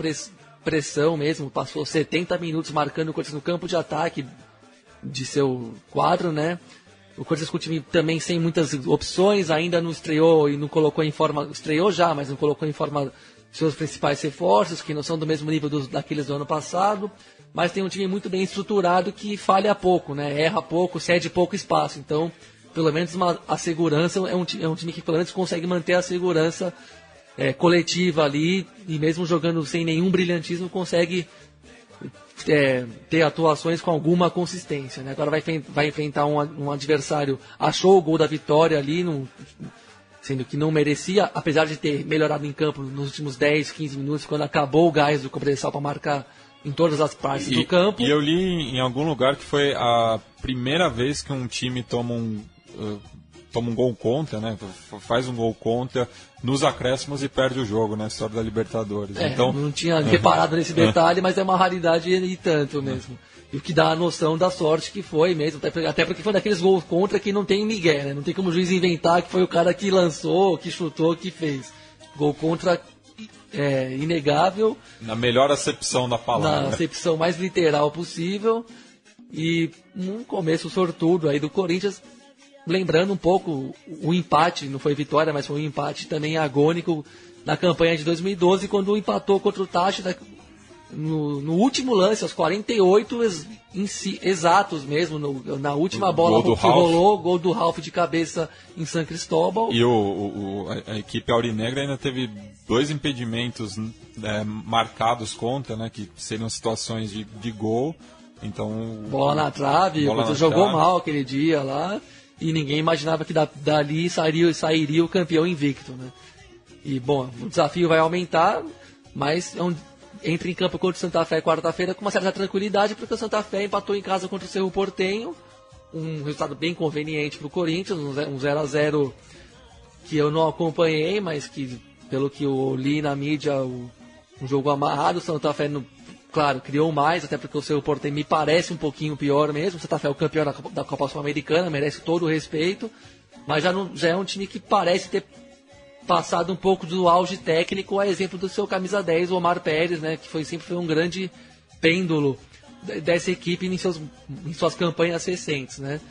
pressão mesmo. Passou 70 minutos marcando o Corinthians no campo de ataque de seu quadro, né? O Corinthians com o time também sem muitas opções, ainda não estreou e não colocou em forma. Estreou já, mas não colocou em forma seus principais reforços, que não são do mesmo nível dos, daqueles do ano passado. Mas tem um time muito bem estruturado que falha pouco, né? Erra pouco, cede pouco espaço. Então, pelo menos uma, a segurança é um, é um time que pelo menos consegue manter a segurança é, coletiva ali e mesmo jogando sem nenhum brilhantismo consegue é, ter atuações com alguma consistência. Né? Agora vai, vai enfrentar um, um adversário, achou o gol da vitória ali, num- sendo que não merecia, apesar de ter melhorado em campo nos últimos 10, 15 minutos, quando acabou o gás do Cobressal para marcar em todas as partes do campo. E eu li em algum lugar que foi a primeira vez que um time toma um, uh, toma um gol contra, né? Faz um gol contra nos acréscimos e perde o jogo na história da Libertadores. É, então, não tinha reparado nesse detalhe, mas é uma raridade e tanto mesmo. E o que dá a noção da sorte que foi mesmo, até porque- foi daqueles gols contra que não tem Miguel, né? Não tem como o juiz inventar que foi o cara que lançou, que chutou, que fez. Gol contra é, inegável, na melhor acepção da na palavra. acepção mais literal possível. E um começo sortudo aí do Corinthians, lembrando um pouco o empate, não foi vitória, mas foi um empate também agônico na campanha de 2012, quando empatou contra o Táchira no, no último lance, aos 48 ex- em si- exatos mesmo, no- na última bola que Ralf. rolou, gol do Ralf de cabeça em San Cristóbal. E o, o- a, a equipe aurinegra ainda teve dois impedimentos né, marcados contra, né? Que seriam situações de, de gol. Então. Bola na trave, Bola o na jogou trave. mal aquele dia lá e ninguém imaginava que da- dali sairia, sairia o campeão invicto, né? E, bom, o desafio vai aumentar, mas é um, entra em campo contra o Santa Fé quarta-feira com uma certa tranquilidade, porque o Santa Fé empatou em casa contra o Cerro Portenho, um resultado bem conveniente para o Corinthians, um 0 a 0 que eu não acompanhei, mas que, pelo que eu li na mídia, um jogo amarrado, o Santa Fé, claro, criou mais, até porque o Cerro Portenho me parece um pouquinho pior mesmo, o Santa Fé é o campeão da, da Copa Sul-Americana, merece todo o respeito, mas já, não, já é um time que parece ter passado um pouco do auge técnico, a exemplo do seu camisa 10, o Omar Pérez, né, que foi sempre foi um grande pêndulo dessa equipe em, seus, em suas campanhas recentes, né?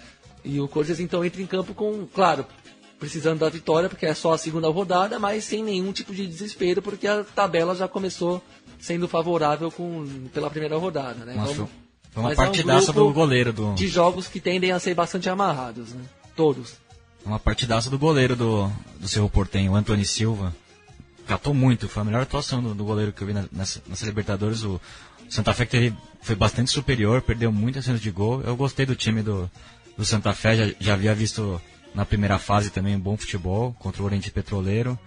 E o Corinthians então entra em campo com, claro, precisando da vitória, porque é só a segunda rodada, mas sem nenhum tipo de desespero, porque a tabela já começou sendo favorável com, pela primeira rodada, né? Nossa, Vamos, foi uma mas é um partidaça do goleiro do. de jogos que tendem a ser bastante amarrados, né? Todos. Uma partidaça do goleiro do, do Cerro Portenho, o Antônio Silva. Catou muito, foi a melhor atuação do, do goleiro que eu vi na- nessa, nessa Libertadores. O Santa Fé que teve, foi bastante superior, perdeu muitas chances de gol. Eu gostei do time do, do Santa Fé, já, já havia visto na primeira fase também um bom futebol contra o Oriente Petroleiro.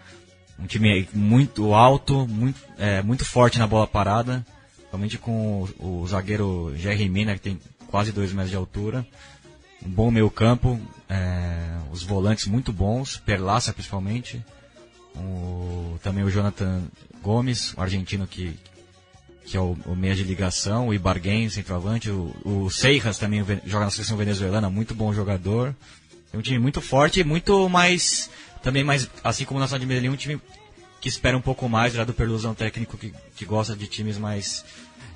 Um time muito alto, muito, é, muito forte na bola parada, principalmente com o, o zagueiro Jerry Mina, que tem quase dois metros de altura. Um bom meio campo, é, os volantes muito bons, Perlaça principalmente, o- também o Jonathan Gomes, o argentino que, que é o, o meia de ligação, o Ibarguen, centroavante, o, o também joga na seleção venezuelana, muito bom jogador, é um time muito forte e muito mais, também mais, assim como o Nacional de Medellín, um time que espera um pouco mais, já do Perlusão técnico que, que gosta de times mais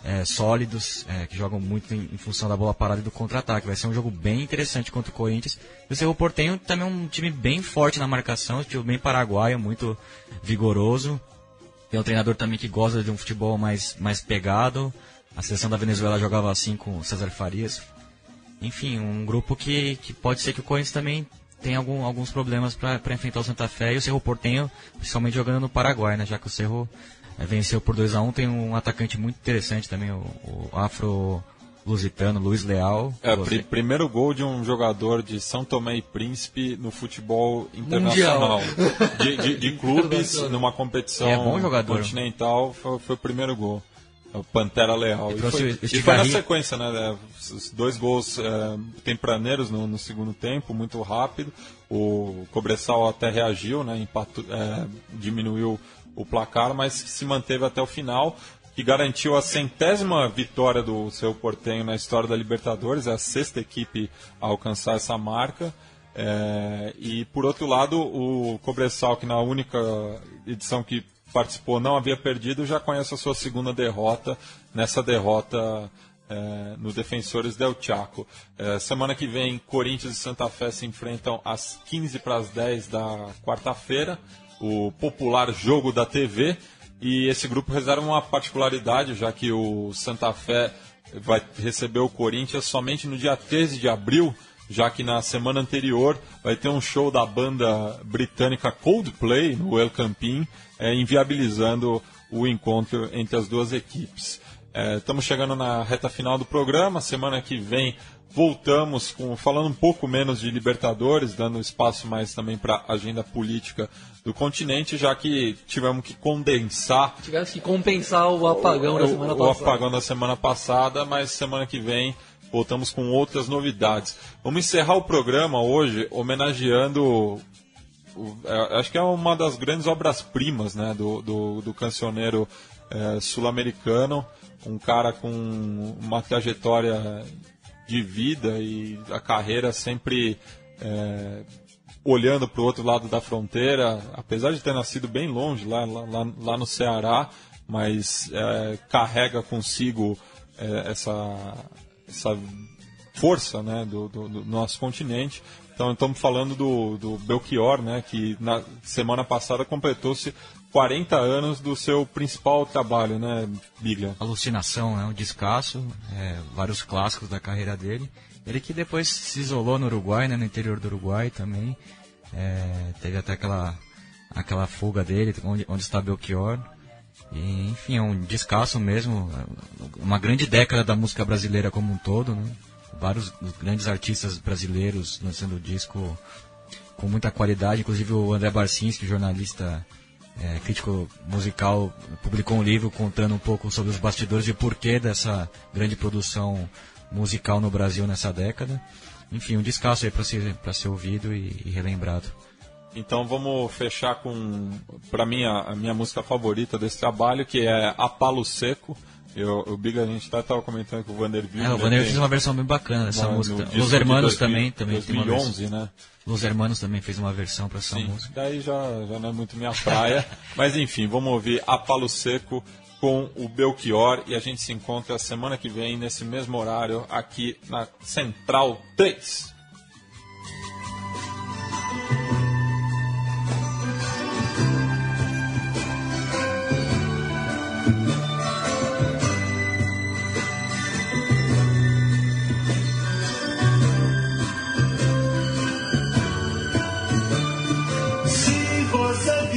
é, sólidos, é, que jogam muito em, em função da bola parada e do contra-ataque. Vai ser um jogo bem interessante contra o Corinthians. E o Cerro Portenho também é um time bem forte na marcação, um time bem paraguaio, muito vigoroso. Tem um treinador também que gosta de um futebol mais, mais pegado. A seleção da Venezuela jogava assim com o César Farias. Enfim, um grupo que, que pode ser que o Corinthians também tenha algum, alguns problemas para enfrentar o Santa Fé e o Cerro Portenho, principalmente jogando no Paraguai, né? Já que o Cerro eh, venceu por 2 a 1 tem um atacante muito interessante também, o, o afro-lusitano Luiz Leal. É, pri- primeiro gol de um jogador de São Tomé e Príncipe no futebol internacional. De, de- de clubes, numa competição É bom jogador. continental, foi, foi o primeiro gol. O Pantera Leal. E E foi, e foi na sequência, né? é, Os dois gols é, tempraneiros no, no segundo tempo, muito rápido. O Cobressal até reagiu, né? é, diminuiu o placar, mas se manteve até o final que garantiu a centésima vitória do seu Portenho na história da Libertadores, é a sexta equipe a alcançar essa marca. É, e por outro lado, o Cobressal, que na única edição que participou não havia perdido, já conhece a sua segunda derrota nessa derrota é, no Defensores del Chaco. É, semana que vem, Corinthians e Santa Fé se enfrentam às 15 para as 10 da quarta-feira, o popular jogo da TV. E esse grupo reserva uma particularidade, já que o Santa Fé vai receber o Corinthians somente no dia 13 de abril, já que na semana anterior vai ter um show da banda britânica Coldplay no El Campín, é, inviabilizando o encontro entre as duas equipes. É, estamos chegando na reta final do programa. Semana que vem voltamos com falando um pouco menos de Libertadores, dando espaço mais também para a agenda política do continente, já que tivemos que condensar Tivemos que compensar o apagão da semana o, passada. o apagão da semana passada, mas semana que vem voltamos com outras novidades. Vamos encerrar o programa hoje homenageando. é, acho que é uma das grandes obras-primas né, do, do, do cancioneiro é, sul-americano. Um cara com uma trajetória de vida e a carreira sempre é, olhando para o outro lado da fronteira, apesar de ter nascido bem longe, lá, lá, lá- lá no Ceará, mas é, carrega consigo é, essa, essa força né, do, do- do nosso continente. Então estamos falando do, do Belchior, né, que na semana passada completou-se 40 anos do seu principal trabalho, né, Biglia? Alucinação, né? Um descasso, é, vários clássicos da carreira dele. Ele que depois se isolou no Uruguai, né? No interior do Uruguai também. É, teve até aquela, aquela fuga dele, onde, onde está Belchior. E, enfim, é um descasso mesmo. Uma grande década da música brasileira como um todo, né? Vários grandes artistas brasileiros lançando disco com muita qualidade, inclusive o André Barcinski, jornalista é, crítico musical, publicou um livro contando um pouco sobre os bastidores e o porquê dessa grande produção musical no Brasil nessa década. Enfim, um descasso aí para ser, ser ouvido e, e, relembrado. Então vamos fechar com, para mim, a, a, minha música favorita desse trabalho, que é A Palo Seco. Eu, o Big, a gente estava comentando com o Vander É, o Vander fez uma versão bem bacana dessa música. Os Hermanos também, também 2011, tem uma versão. né? Los Hermanos também fez uma versão para essa Sim, música. Daí já, já não é muito minha praia. Mas enfim, vamos ouvir A Palo Seco com o Belchior e a gente se encontra semana que vem nesse mesmo horário aqui na Central 3.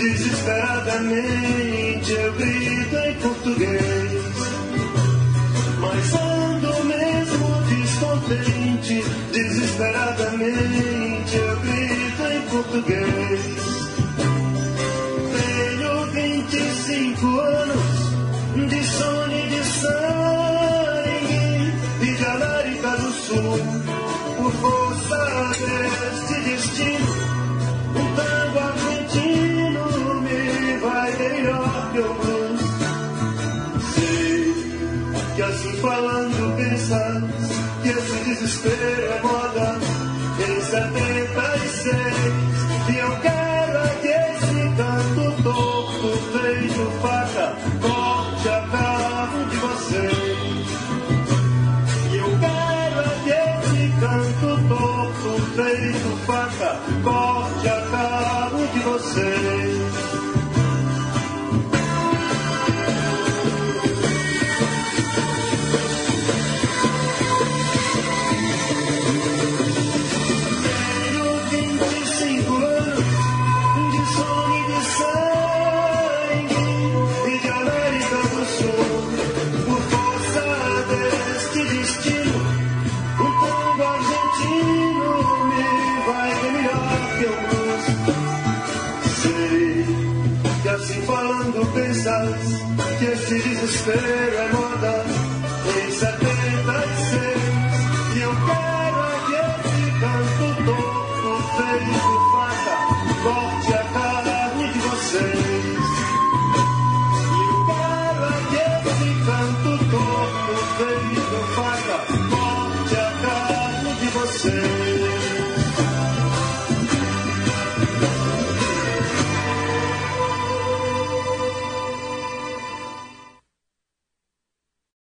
desesperadamente eu grito em português. Mas ando mesmo descontente, desesperadamente eu grito em português. Tenho 25 anos de sono e de sangue, de América do Sul, por força deste destino, que. Sei que assim falando pensas que esse desespero é moda em 76, e eu quero é que esse canto torto feito faca feito faca, corte a cabo de vocês.